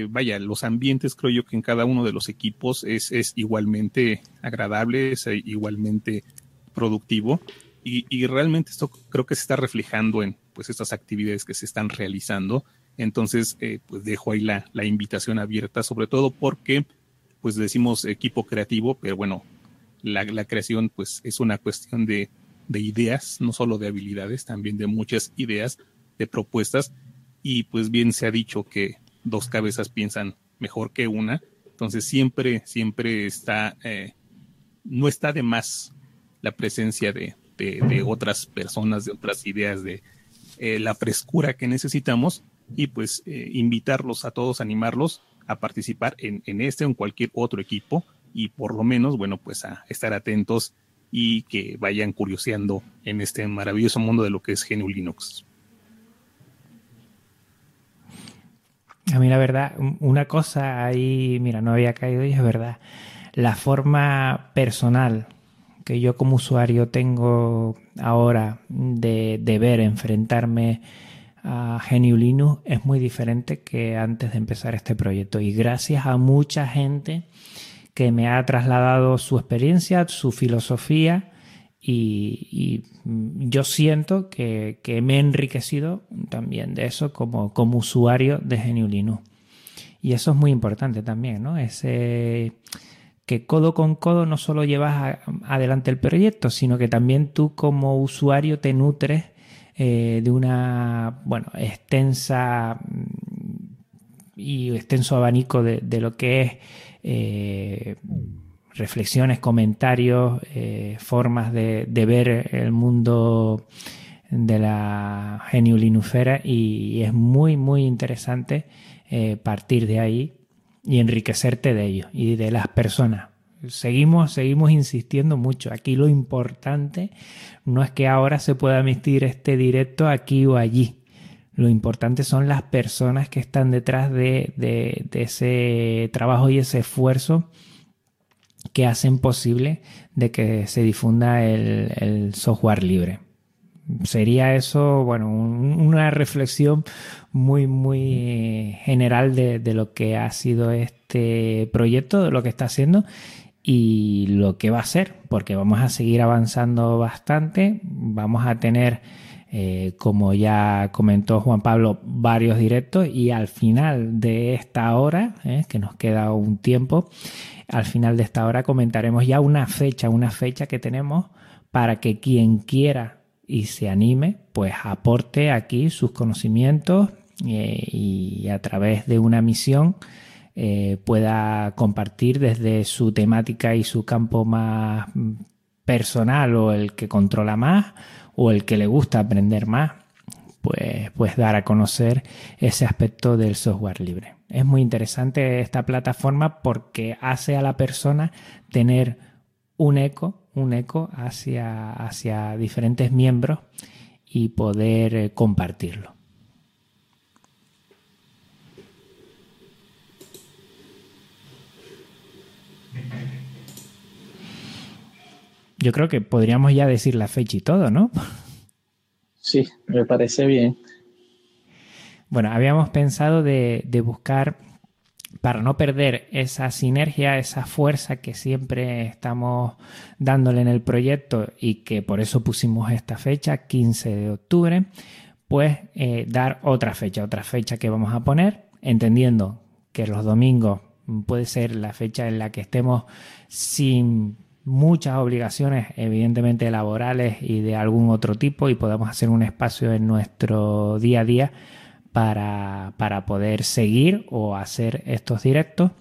vaya, los ambientes creo yo que en cada uno de los equipos es, es igualmente agradable, es igualmente productivo y, realmente esto creo que se está reflejando en pues estas actividades que se están realizando. Entonces, eh, pues dejo ahí la, la, invitación abierta, sobre todo porque, pues decimos equipo creativo, pero bueno, la, la creación pues es una cuestión de, de, ideas, no solo de habilidades, también de muchas ideas, de propuestas. Y pues bien se ha dicho que dos cabezas piensan mejor que una. Entonces siempre, siempre está, eh, no está de más la presencia de, de, otras personas, de otras ideas, de eh, la frescura que necesitamos y pues eh, invitarlos a todos, animarlos a participar en, en este o en cualquier otro equipo y por lo menos, bueno, pues a estar atentos y que vayan curioseando en este maravilloso mundo de lo que es GNU Linux. A mí la verdad, una cosa ahí, mira, no había caído y es verdad, la forma personal que yo como usuario tengo ahora de, ver, enfrentarme a Linux es muy diferente que antes de empezar este proyecto. Y gracias a mucha gente que me ha trasladado su experiencia, su filosofía y, yo siento que, me he enriquecido también de eso como, como usuario de GNU Linux. Y eso es muy importante también, ¿no? Ese que codo con codo no solo llevas adelante el proyecto, sino que también tú como usuario te nutres eh, de una bueno, extensa mm, y extenso abanico de, lo que es eh, reflexiones, comentarios, eh, formas de, ver el mundo de la genio linufera y es muy muy interesante partir de ahí y enriquecerte de ellos y de las personas. Seguimos, seguimos insistiendo mucho. Aquí lo importante no es que ahora se pueda emitir este directo aquí o allí. Lo importante son las personas que están detrás de, ese trabajo y ese esfuerzo que hacen posible de que se difunda el, software libre sería eso, bueno, una reflexión muy, muy general de, lo que ha sido este proyecto, de lo que está haciendo y lo que va a ser, porque vamos a seguir avanzando bastante, vamos a tener, eh, como ya comentó Juan Pablo, varios directos y al final de esta hora, eh, que nos queda un tiempo, al final de esta hora comentaremos ya una fecha, una fecha que tenemos para que quien quiera y se anime, pues aporte aquí sus conocimientos eh, y a través de una misión eh, pueda compartir desde su temática y su campo más personal o el que controla más o el que le gusta aprender más, pues, pues dar a conocer ese aspecto del software libre. Es muy interesante esta plataforma porque hace a la persona tener un eco un eco hacia, hacia diferentes miembros y poder eh, compartirlo. Yo creo que podríamos ya decir la fecha y todo, ¿no? Sí, me parece bien. Bueno, habíamos pensado de, de buscar para no perder esa sinergia, esa fuerza que siempre estamos dándole en el proyecto y que por eso pusimos esta fecha, 15 de octubre, pues eh, dar otra fecha, otra fecha que vamos a poner, entendiendo que los domingos puede ser la fecha en la que estemos sin muchas obligaciones, evidentemente laborales y de algún otro tipo, y podamos hacer un espacio en nuestro día a día para, para poder seguir o hacer estos directos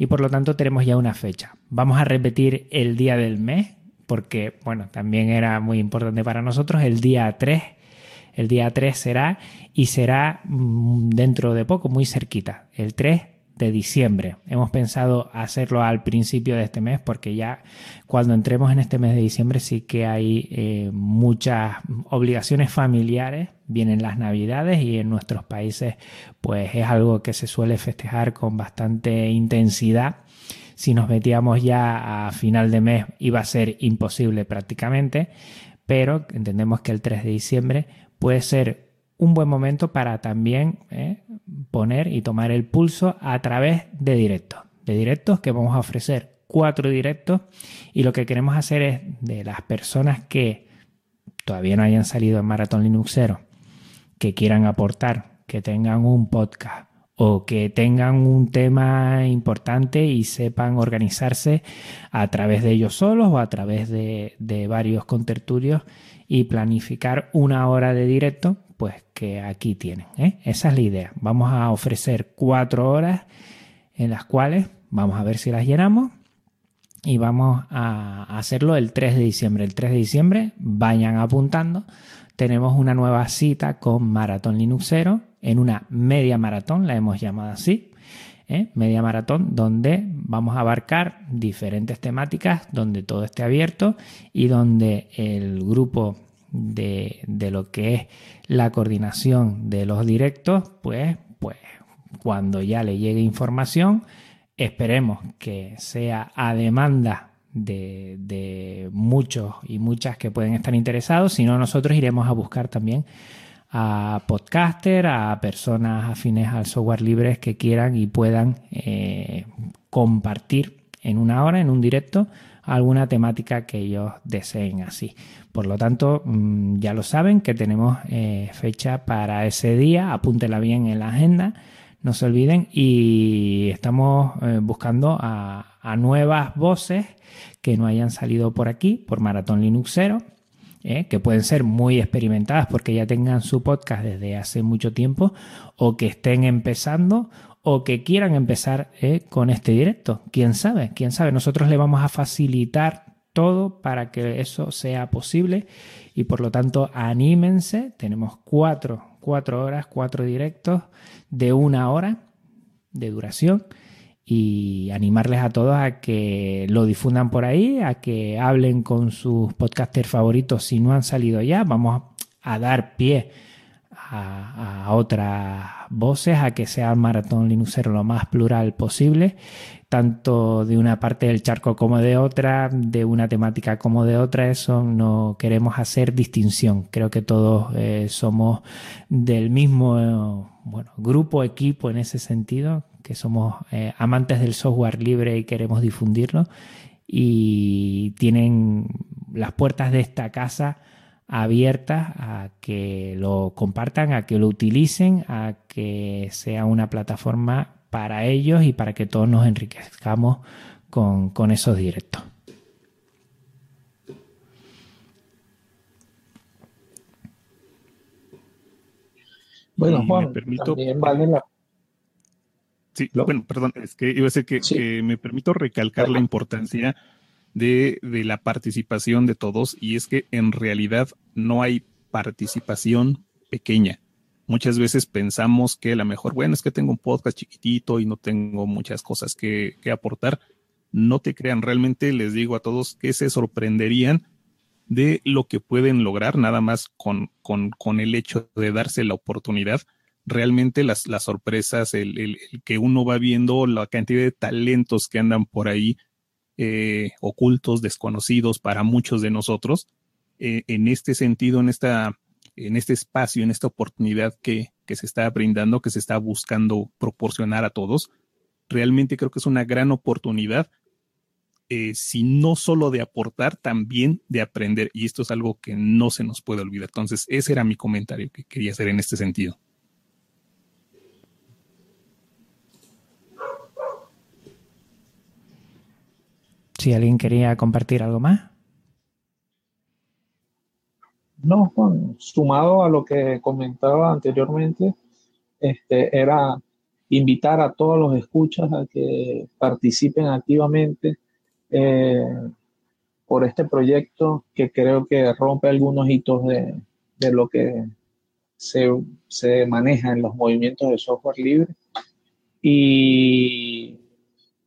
y por lo tanto tenemos ya una fecha. Vamos a repetir el día del mes porque, bueno, también era muy importante para nosotros, el día 3. El día 3 será y será mm, dentro de poco, muy cerquita, el 3 de diciembre. Hemos pensado hacerlo al principio de este mes porque ya cuando entremos en este mes de diciembre sí que hay eh, muchas obligaciones familiares vienen las navidades y en nuestros países pues es algo que se suele festejar con bastante intensidad. Si nos metíamos ya a final de mes iba a ser imposible prácticamente, pero entendemos que el 3 de diciembre puede ser un buen momento para también ¿eh? poner y tomar el pulso a través de directos. De directos que vamos a ofrecer cuatro directos y lo que queremos hacer es de las personas que todavía no hayan salido en Maratón Linuxero, que quieran aportar, que tengan un podcast o que tengan un tema importante y sepan organizarse a través de ellos solos o a través de, de varios contertulios y planificar una hora de directo pues que aquí tienen. ¿eh? Esa es la idea. Vamos a ofrecer cuatro horas en las cuales vamos a ver si las llenamos y vamos a hacerlo el 3 de diciembre. El 3 de diciembre, vayan apuntando. Tenemos una nueva cita con Maratón Linuxero en una media maratón, la hemos llamado así. ¿eh? Media maratón donde vamos a abarcar diferentes temáticas, donde todo esté abierto y donde el grupo de, lo que es la coordinación de los directos, pues, pues cuando ya le llegue información, esperemos que sea a demanda de, de, muchos y muchas que pueden estar interesados, si no nosotros iremos a buscar también a podcaster, a personas afines al software libre que quieran y puedan eh, compartir en una hora, en un directo, alguna temática que ellos deseen así. Por lo tanto, mm, ya lo saben que tenemos eh, fecha para ese día, apúntela bien en la agenda, no se olviden, y estamos eh, buscando a, nuevas voces que no hayan salido por aquí, por Maratón Linuxero. Eh, que pueden ser muy experimentadas porque ya tengan su podcast desde hace mucho tiempo o que estén empezando o que quieran empezar eh, con este directo. ¿Quién sabe? ¿Quién sabe? Nosotros le vamos a facilitar todo para que eso sea posible y por lo tanto anímense. Tenemos cuatro, cuatro horas, cuatro directos de una hora de duración y animarles a todos a que lo difundan por ahí, a que hablen con sus podcasters favoritos si no han salido ya. Vamos a dar pie a, otras voces, a que sea el maratón Linuxero lo más plural posible, tanto de una parte del charco como de otra, de una temática como de otra, eso no queremos hacer distinción. Creo que todos eh, somos del mismo bueno, grupo, equipo en ese sentido, que somos eh, amantes del software libre y queremos difundirlo. Y tienen las puertas de esta casa abiertas a que lo compartan, a que lo utilicen, a que sea una plataforma para ellos y para que todos nos enriquezcamos con, esos directos. Bueno, Juan, también vale la... Sí, bueno, perdón, es que iba a decir que, me permito recalcar la importancia de, la participación de todos y es que en realidad no hay participación pequeña. Muchas veces pensamos que la mejor, bueno, es que tengo un podcast chiquitito y no tengo muchas cosas que, aportar. No te crean, realmente les digo a todos que se sorprenderían de lo que pueden lograr nada más con, con, el hecho de darse la oportunidad. Realmente las, las sorpresas, el, el, que uno va viendo, la cantidad de talentos que andan por ahí, eh, ocultos, desconocidos para muchos de nosotros. Eh, en este sentido, en, esta, en este espacio, en esta oportunidad que, se está brindando, que se está buscando proporcionar a todos, realmente creo que es una gran oportunidad, eh, si no solo de aportar, también de aprender. Y esto es algo que no se nos puede olvidar. Entonces, ese era mi comentario que quería hacer en este sentido. Si alguien quería compartir algo más. No, sumado a lo que comentaba anteriormente, este, era invitar a todos los escuchas a que participen activamente eh, por este proyecto que creo que rompe algunos hitos de, lo que se, se, maneja en los movimientos de software libre. Y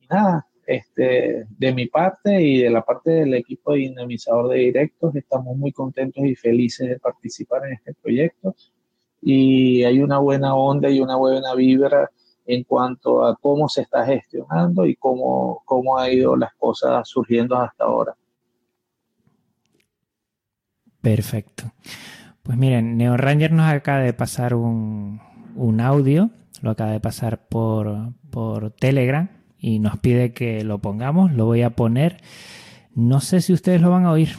nada, este, de mi parte y de la parte del equipo de dinamizador de directos, estamos muy contentos y felices de participar en este proyecto. y hay una buena onda y una buena vibra en cuanto a cómo se está gestionando y cómo, cómo ha ido las cosas surgiendo hasta ahora. Perfecto. Pues miren, Neo Ranger nos acaba de pasar un, un audio, lo acaba de pasar por, por Telegram y nos pide que lo pongamos. Lo voy a poner. No sé si ustedes lo van a oír.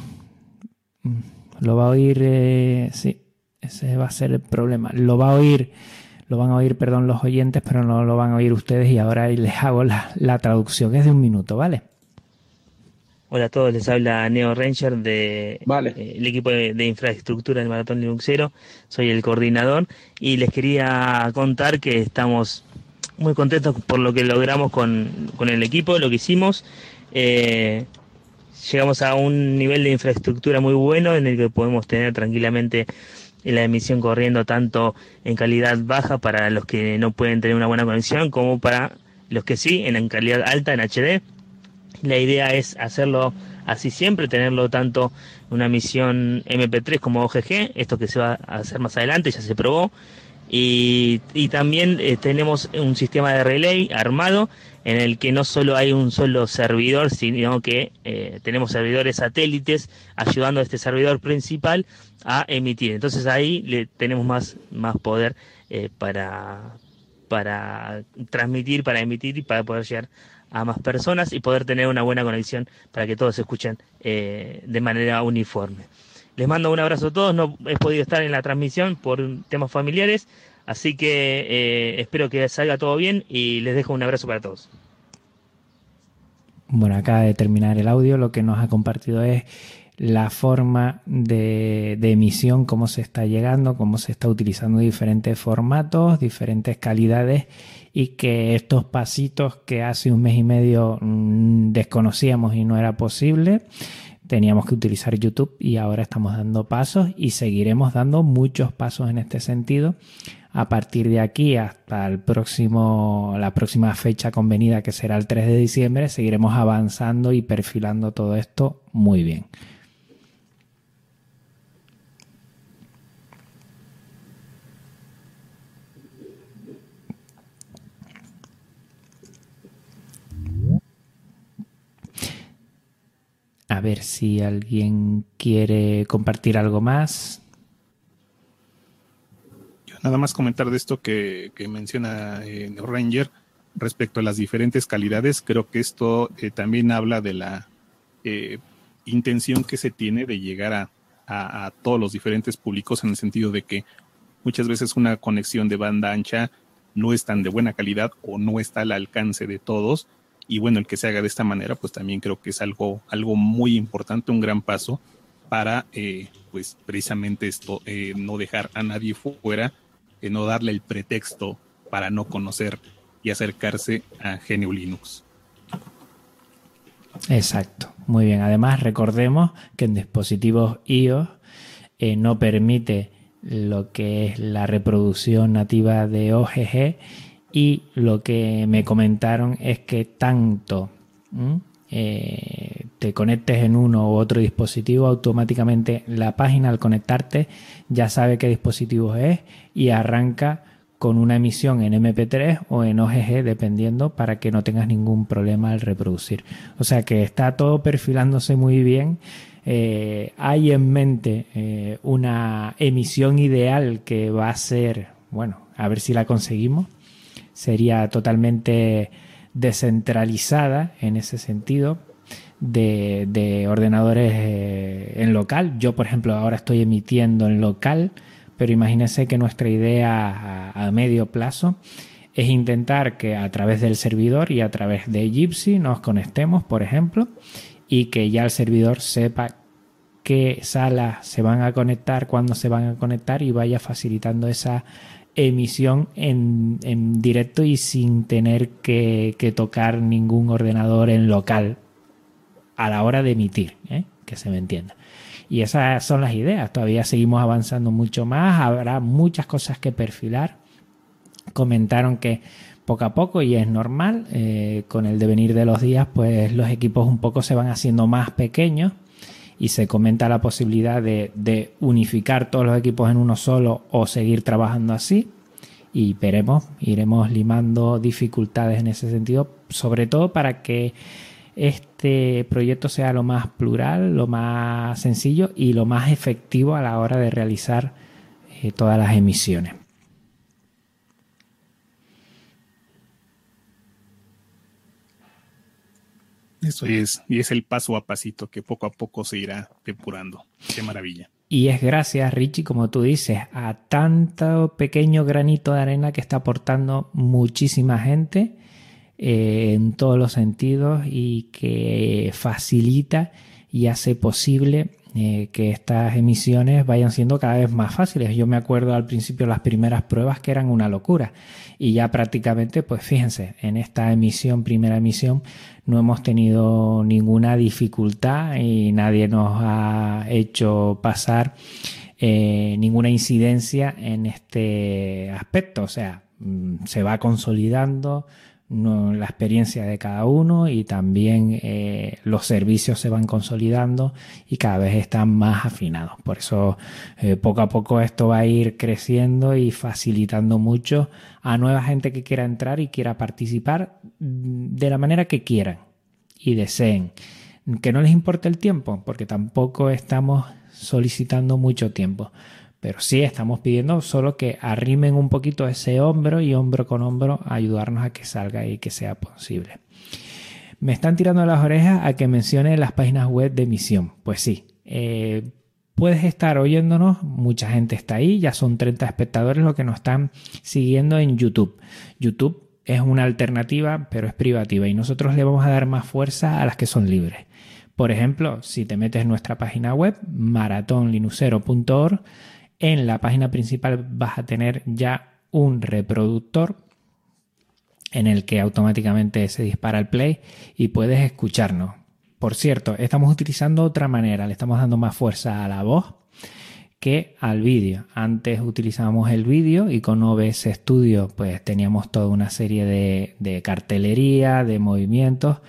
Lo va a oír, eh, sí, ese va a ser el problema. Lo va a oír, lo van a oír, perdón, los oyentes, pero no lo van a oír ustedes y ahora les hago la, la traducción. Es de un minuto, ¿vale? Hola a todos, les habla Neo Ranger de Vale. eh, el equipo de, de infraestructura del Maratón Linuxero. Soy el coordinador y les quería contar que estamos muy contentos por lo que logramos con, con el equipo, lo que hicimos. Eh, llegamos a un nivel de infraestructura muy bueno en el que podemos tener tranquilamente la emisión corriendo tanto en calidad baja para los que no pueden tener una buena conexión como para los que sí en calidad alta en HD. La idea es hacerlo así siempre, tenerlo tanto una misión MP3 como OGG, esto que se va a hacer más adelante, ya se probó. Y, y también eh, tenemos un sistema de relay armado en el que no solo hay un solo servidor, sino que eh, tenemos servidores satélites ayudando a este servidor principal a emitir. Entonces ahí le tenemos más, más poder eh, para, para transmitir, para emitir y para poder llegar a más personas y poder tener una buena conexión para que todos escuchen eh, de manera uniforme. Les mando un abrazo a todos, no he podido estar en la transmisión por temas familiares, así que eh, espero que salga todo bien y les dejo un abrazo para todos. Bueno, acaba de terminar el audio, lo que nos ha compartido es la forma de, emisión, cómo se está llegando, cómo se está utilizando diferentes formatos, diferentes calidades y que estos pasitos que hace un mes y medio mmm, desconocíamos y no era posible, teníamos que utilizar YouTube y ahora estamos dando pasos y seguiremos dando muchos pasos en este sentido a partir de aquí hasta el próximo, la próxima fecha convenida que será el 3 de diciembre, seguiremos avanzando y perfilando todo esto muy bien. A ver si alguien quiere compartir algo más. Yo nada más comentar de esto que, menciona eh, Ranger respecto a las diferentes calidades. Creo que esto eh, también habla de la eh, intención que se tiene de llegar a, a, todos los diferentes públicos en el sentido de que muchas veces una conexión de banda ancha no es tan de buena calidad o no está al alcance de todos y bueno, el que se haga de esta manera, pues también creo que es algo, algo muy importante, un gran paso para, eh, pues precisamente esto, eh, no dejar a nadie fuera, eh, no darle el pretexto para no conocer y acercarse a GNU Linux. Exacto, muy bien. Además, recordemos que en dispositivos iOS no permite lo que es la reproducción nativa de OGG y lo que me comentaron es que tanto eh, te conectes en uno u otro dispositivo, automáticamente la página al conectarte ya sabe qué dispositivo es y arranca con una emisión en MP3 o en OGG dependiendo para que no tengas ningún problema al reproducir. O sea que está todo perfilándose muy bien. Eh, hay en mente eh, una emisión ideal que va a ser, bueno, a ver si la conseguimos sería totalmente descentralizada en ese sentido de, de ordenadores eh, en local. Yo, por ejemplo, ahora estoy emitiendo en local, pero imagínense que nuestra idea a, a, medio plazo es intentar que a través del servidor y a través de Gypsy nos conectemos, por ejemplo, y que ya el servidor sepa qué salas se van a conectar, cuándo se van a conectar y vaya facilitando esa emisión en, en, directo y sin tener que, que, tocar ningún ordenador en local a la hora de emitir, ¿eh? que se me entienda. Y esas son las ideas. Todavía seguimos avanzando mucho más. Habrá muchas cosas que perfilar. Comentaron que poco a poco, y es normal, eh, con el devenir de los días, pues los equipos un poco se van haciendo más pequeños y se comenta la posibilidad de, unificar todos los equipos en uno solo o seguir trabajando así y veremos, iremos limando dificultades en ese sentido, sobre todo para que este proyecto sea lo más plural, lo más sencillo y lo más efectivo a la hora de realizar eh, todas las emisiones. Eso es, y es el paso a pasito que poco a poco se irá depurando. Qué maravilla. Y es gracias, Richie, como tú dices, a tanto pequeño granito de arena que está aportando muchísima gente eh, en todos los sentidos y que facilita y hace posible eh, que estas emisiones vayan siendo cada vez más fáciles. Yo me acuerdo al principio las primeras pruebas que eran una locura y ya prácticamente, pues fíjense, en esta emisión, primera emisión, no hemos tenido ninguna dificultad y nadie nos ha hecho pasar eh, ninguna incidencia en este aspecto. O sea, mm, se va consolidando, la experiencia de cada uno y también eh, los servicios se van consolidando y cada vez están más afinados. Por eso eh, poco a poco esto va a ir creciendo y facilitando mucho a nueva gente que quiera entrar y quiera participar de la manera que quieran y deseen. Que no les importe el tiempo, porque tampoco estamos solicitando mucho tiempo pero sí estamos pidiendo solo que arrimen un poquito ese hombro y hombro con hombro ayudarnos a que salga y que sea posible. Me están tirando las orejas a que mencione las páginas web de emisión. Pues sí, eh, puedes estar oyéndonos, mucha gente está ahí, ya son 30 espectadores los que nos están siguiendo en YouTube. YouTube es una alternativa, pero es privativa y nosotros le vamos a dar más fuerza a las que son libres. Por ejemplo, si te metes en nuestra página web, maratonlinucero.org, en la página principal vas a tener ya un reproductor en el que automáticamente se dispara el play y puedes escucharnos. Por cierto, estamos utilizando otra manera, le estamos dando más fuerza a la voz que al vídeo. Antes utilizábamos el vídeo y con OBS Studio pues teníamos toda una serie de, de cartelería, de movimientos.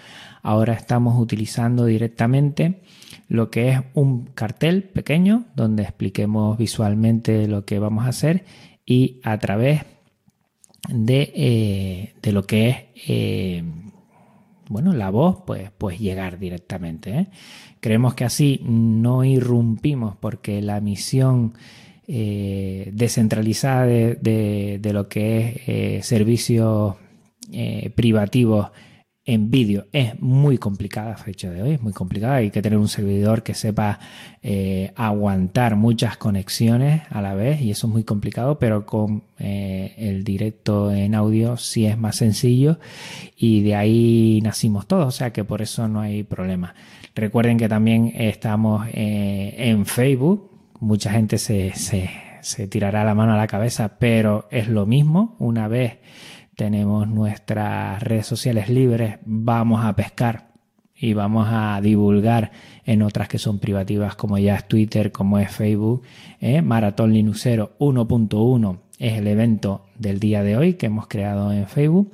Ahora estamos utilizando directamente lo que es un cartel pequeño donde expliquemos visualmente lo que vamos a hacer y a través de, eh, lo que es eh, bueno, la voz, pues, pues llegar directamente. ¿eh? Creemos que así no irrumpimos porque la misión descentralizada de, de, lo que es servicios privativos en vídeo es muy complicada a fecha de hoy, es muy complicada. Hay que tener un servidor que sepa eh, aguantar muchas conexiones a la vez y eso es muy complicado, pero con eh, el directo en audio sí es más sencillo y de ahí nacimos todos, o sea que por eso no hay problema. Recuerden que también estamos eh, en Facebook, mucha gente se, se, se tirará la mano a la cabeza, pero es lo mismo una vez tenemos nuestras redes sociales libres, vamos a pescar y vamos a divulgar en otras que son privativas como ya es Twitter, como es Facebook. ¿eh? Maratón Linuxero 1.1 es el evento del día de hoy que hemos creado en Facebook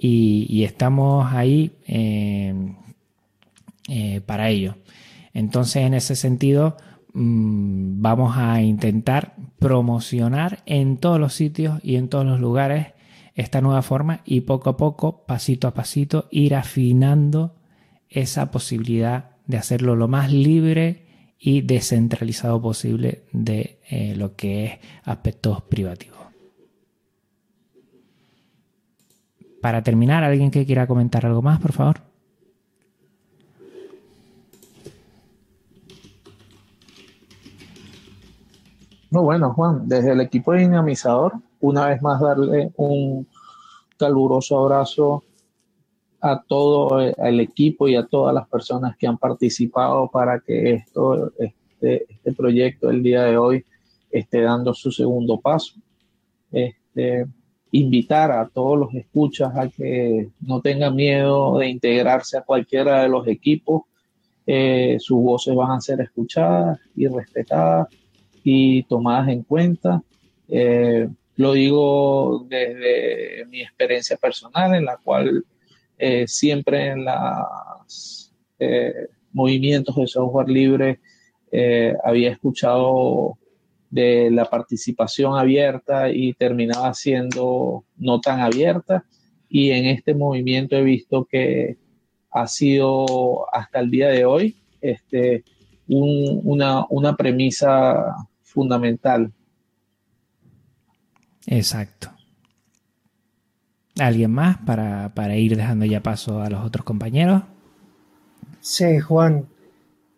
y, estamos ahí eh, eh, para ello. Entonces, en ese sentido, mm, vamos a intentar promocionar en todos los sitios y en todos los lugares esta nueva forma y poco a poco, pasito a pasito, ir afinando esa posibilidad de hacerlo lo más libre y descentralizado posible de eh, lo que es aspectos privativos. Para terminar, ¿alguien que quiera comentar algo más, por favor? No, bueno, Juan, desde el equipo de dinamizador una vez más darle un caluroso abrazo a todo el equipo y a todas las personas que han participado para que esto, este, este proyecto el día de hoy esté dando su segundo paso. Este, invitar a todos los escuchas a que no tengan miedo de integrarse a cualquiera de los equipos. Eh, sus voces van a ser escuchadas y respetadas y tomadas en cuenta. Eh, lo digo desde mi experiencia personal, en la cual eh, siempre en las, eh, movimientos de software libre eh, había escuchado de la participación abierta y terminaba siendo no tan abierta. Y en este movimiento he visto que ha sido hasta el día de hoy este, una, una premisa fundamental. Exacto. ¿Alguien más para, para ir dejando ya paso a los otros compañeros? Sí, Juan,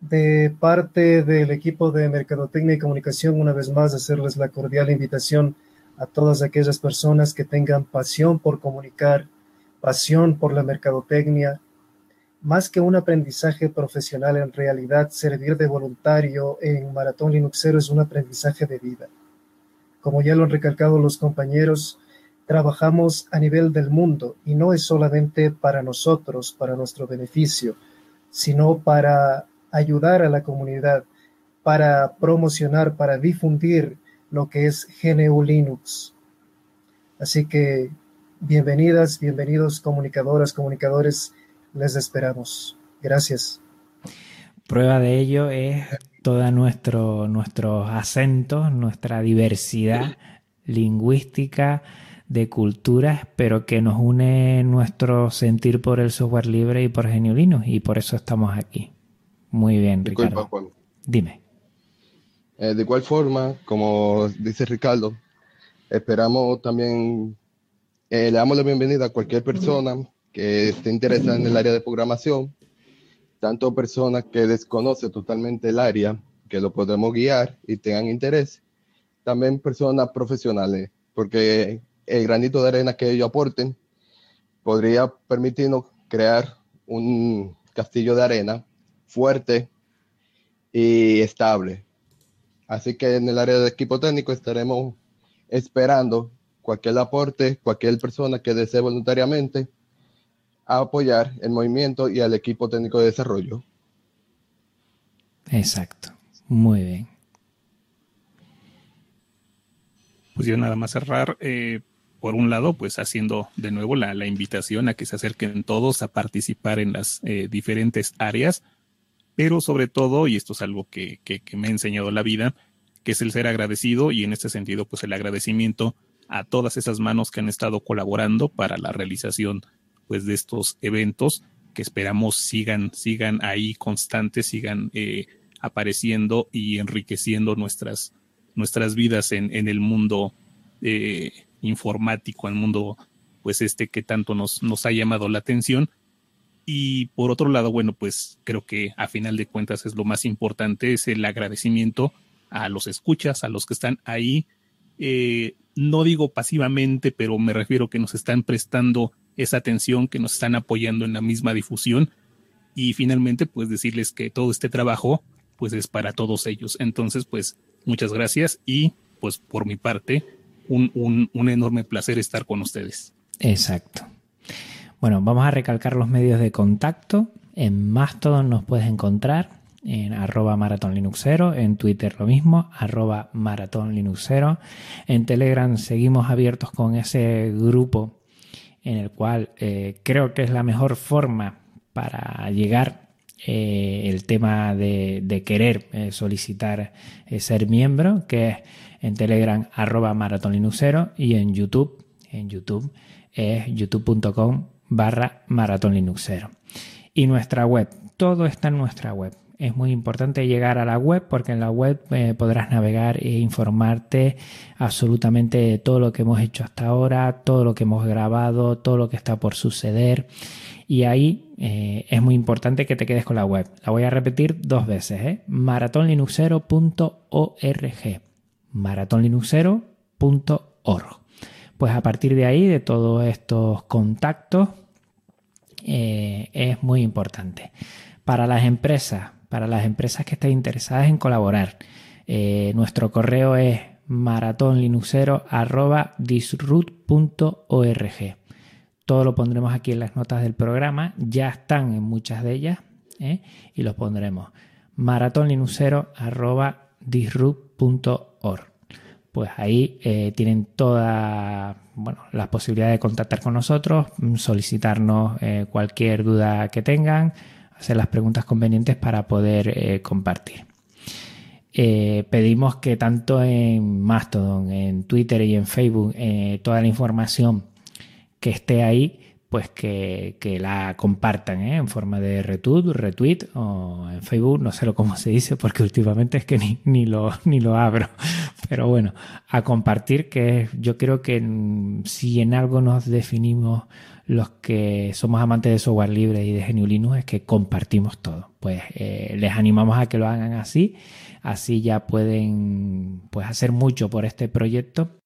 de parte del equipo de Mercadotecnia y Comunicación, una vez más, hacerles la cordial invitación a todas aquellas personas que tengan pasión por comunicar, pasión por la mercadotecnia, más que un aprendizaje profesional, en realidad servir de voluntario en Maratón Linuxero es un aprendizaje de vida. Como ya lo han recalcado los compañeros, trabajamos a nivel del mundo y no es solamente para nosotros, para nuestro beneficio, sino para ayudar a la comunidad, para promocionar, para difundir lo que es GNU Linux. Así que bienvenidas, bienvenidos comunicadoras, comunicadores, les esperamos. Gracias. Prueba de ello es toda nuestro, nuestros acentos, nuestra diversidad lingüística de culturas, pero que nos une nuestro sentir por el software libre y por Linux, y por eso estamos aquí. Muy bien, Ricardo. Dime. Eh, de igual forma, como dice Ricardo, esperamos también, eh, le damos la bienvenida a cualquier persona que esté interesada en el área de programación, tanto personas que desconocen totalmente el área, que lo podemos guiar y tengan interés, también personas profesionales, porque el granito de arena que ellos aporten podría permitirnos crear un castillo de arena fuerte y estable. Así que en el área de equipo técnico estaremos esperando cualquier aporte, cualquier persona que desee voluntariamente apoyar el movimiento y al equipo técnico de desarrollo. Exacto, muy bien. Pues yo nada más cerrar, eh, por un lado, pues haciendo de nuevo la, invitación a que se acerquen todos a participar en las eh, diferentes áreas pero sobre todo, y esto es algo que, me ha enseñado la vida, que es el ser agradecido y en este sentido, pues el agradecimiento a todas esas manos que han estado colaborando para la realización pues de estos eventos que esperamos sigan, sigan ahí constantes, sigan eh, apareciendo y enriqueciendo nuestras, nuestras vidas en, en el mundo eh, informático, el mundo pues este que tanto nos, nos ha llamado la atención y por otro lado, bueno, pues creo que a final de cuentas es lo más importante, es el agradecimiento a los escuchas, a los que están ahí. Eh, no digo pasivamente, pero me refiero que nos están prestando esa atención, que nos están apoyando en la misma difusión. Y finalmente, pues decirles que todo este trabajo, pues es para todos ellos. Entonces, pues muchas gracias y pues por mi parte, un, un, un enorme placer estar con ustedes. Exacto. Bueno, vamos a recalcar los medios de contacto. En Mastodon nos puedes encontrar en arroba maratonlinuxero, en Twitter lo mismo, arroba maratonlinuxero. En Telegram seguimos abiertos con ese grupo en el cual eh, creo que es la mejor forma para llegar eh, el tema de, querer eh, solicitar ser miembro, que es en Telegram arroba maratonlinuxero y en YouTube, en YouTube es youtube.com barra Maratón Linuxero. Y nuestra web, todo está en nuestra web. Es muy importante llegar a la web porque en la web eh, podrás navegar e informarte absolutamente de todo lo que hemos hecho hasta ahora, todo lo que hemos grabado, todo lo que está por suceder. Y ahí eh, es muy importante que te quedes con la web. La voy a repetir dos veces. ¿eh? maratonlinuxero.org. maratonlinuxero.org. Pues a partir de ahí, de todos estos contactos, eh, es muy importante. Para las empresas, para las empresas que estén interesadas en colaborar, eh, nuestro correo es maratonlinuxero.disroot.org. Todo lo pondremos aquí en las notas del programa. Ya están en muchas de ellas ¿eh? y los pondremos. maratonlinuxero.disroot.org pues ahí eh, tienen todas bueno, las posibilidades de contactar con nosotros, solicitarnos cualquier duda que tengan, hacer las preguntas convenientes para poder eh, compartir. Eh, pedimos que tanto en Mastodon, en Twitter y en Facebook, eh, toda la información que esté ahí, pues que, la compartan en forma de retweet, retweet o en Facebook, no sé lo cómo se dice, porque últimamente es que ni, ni, lo, ni lo abro. Pero bueno, a compartir, que yo creo que si en algo nos definimos los que somos amantes de software libre y de GNU Linux es que compartimos todo. Pues eh, les animamos a que lo hagan así, así ya pueden pues hacer mucho por este proyecto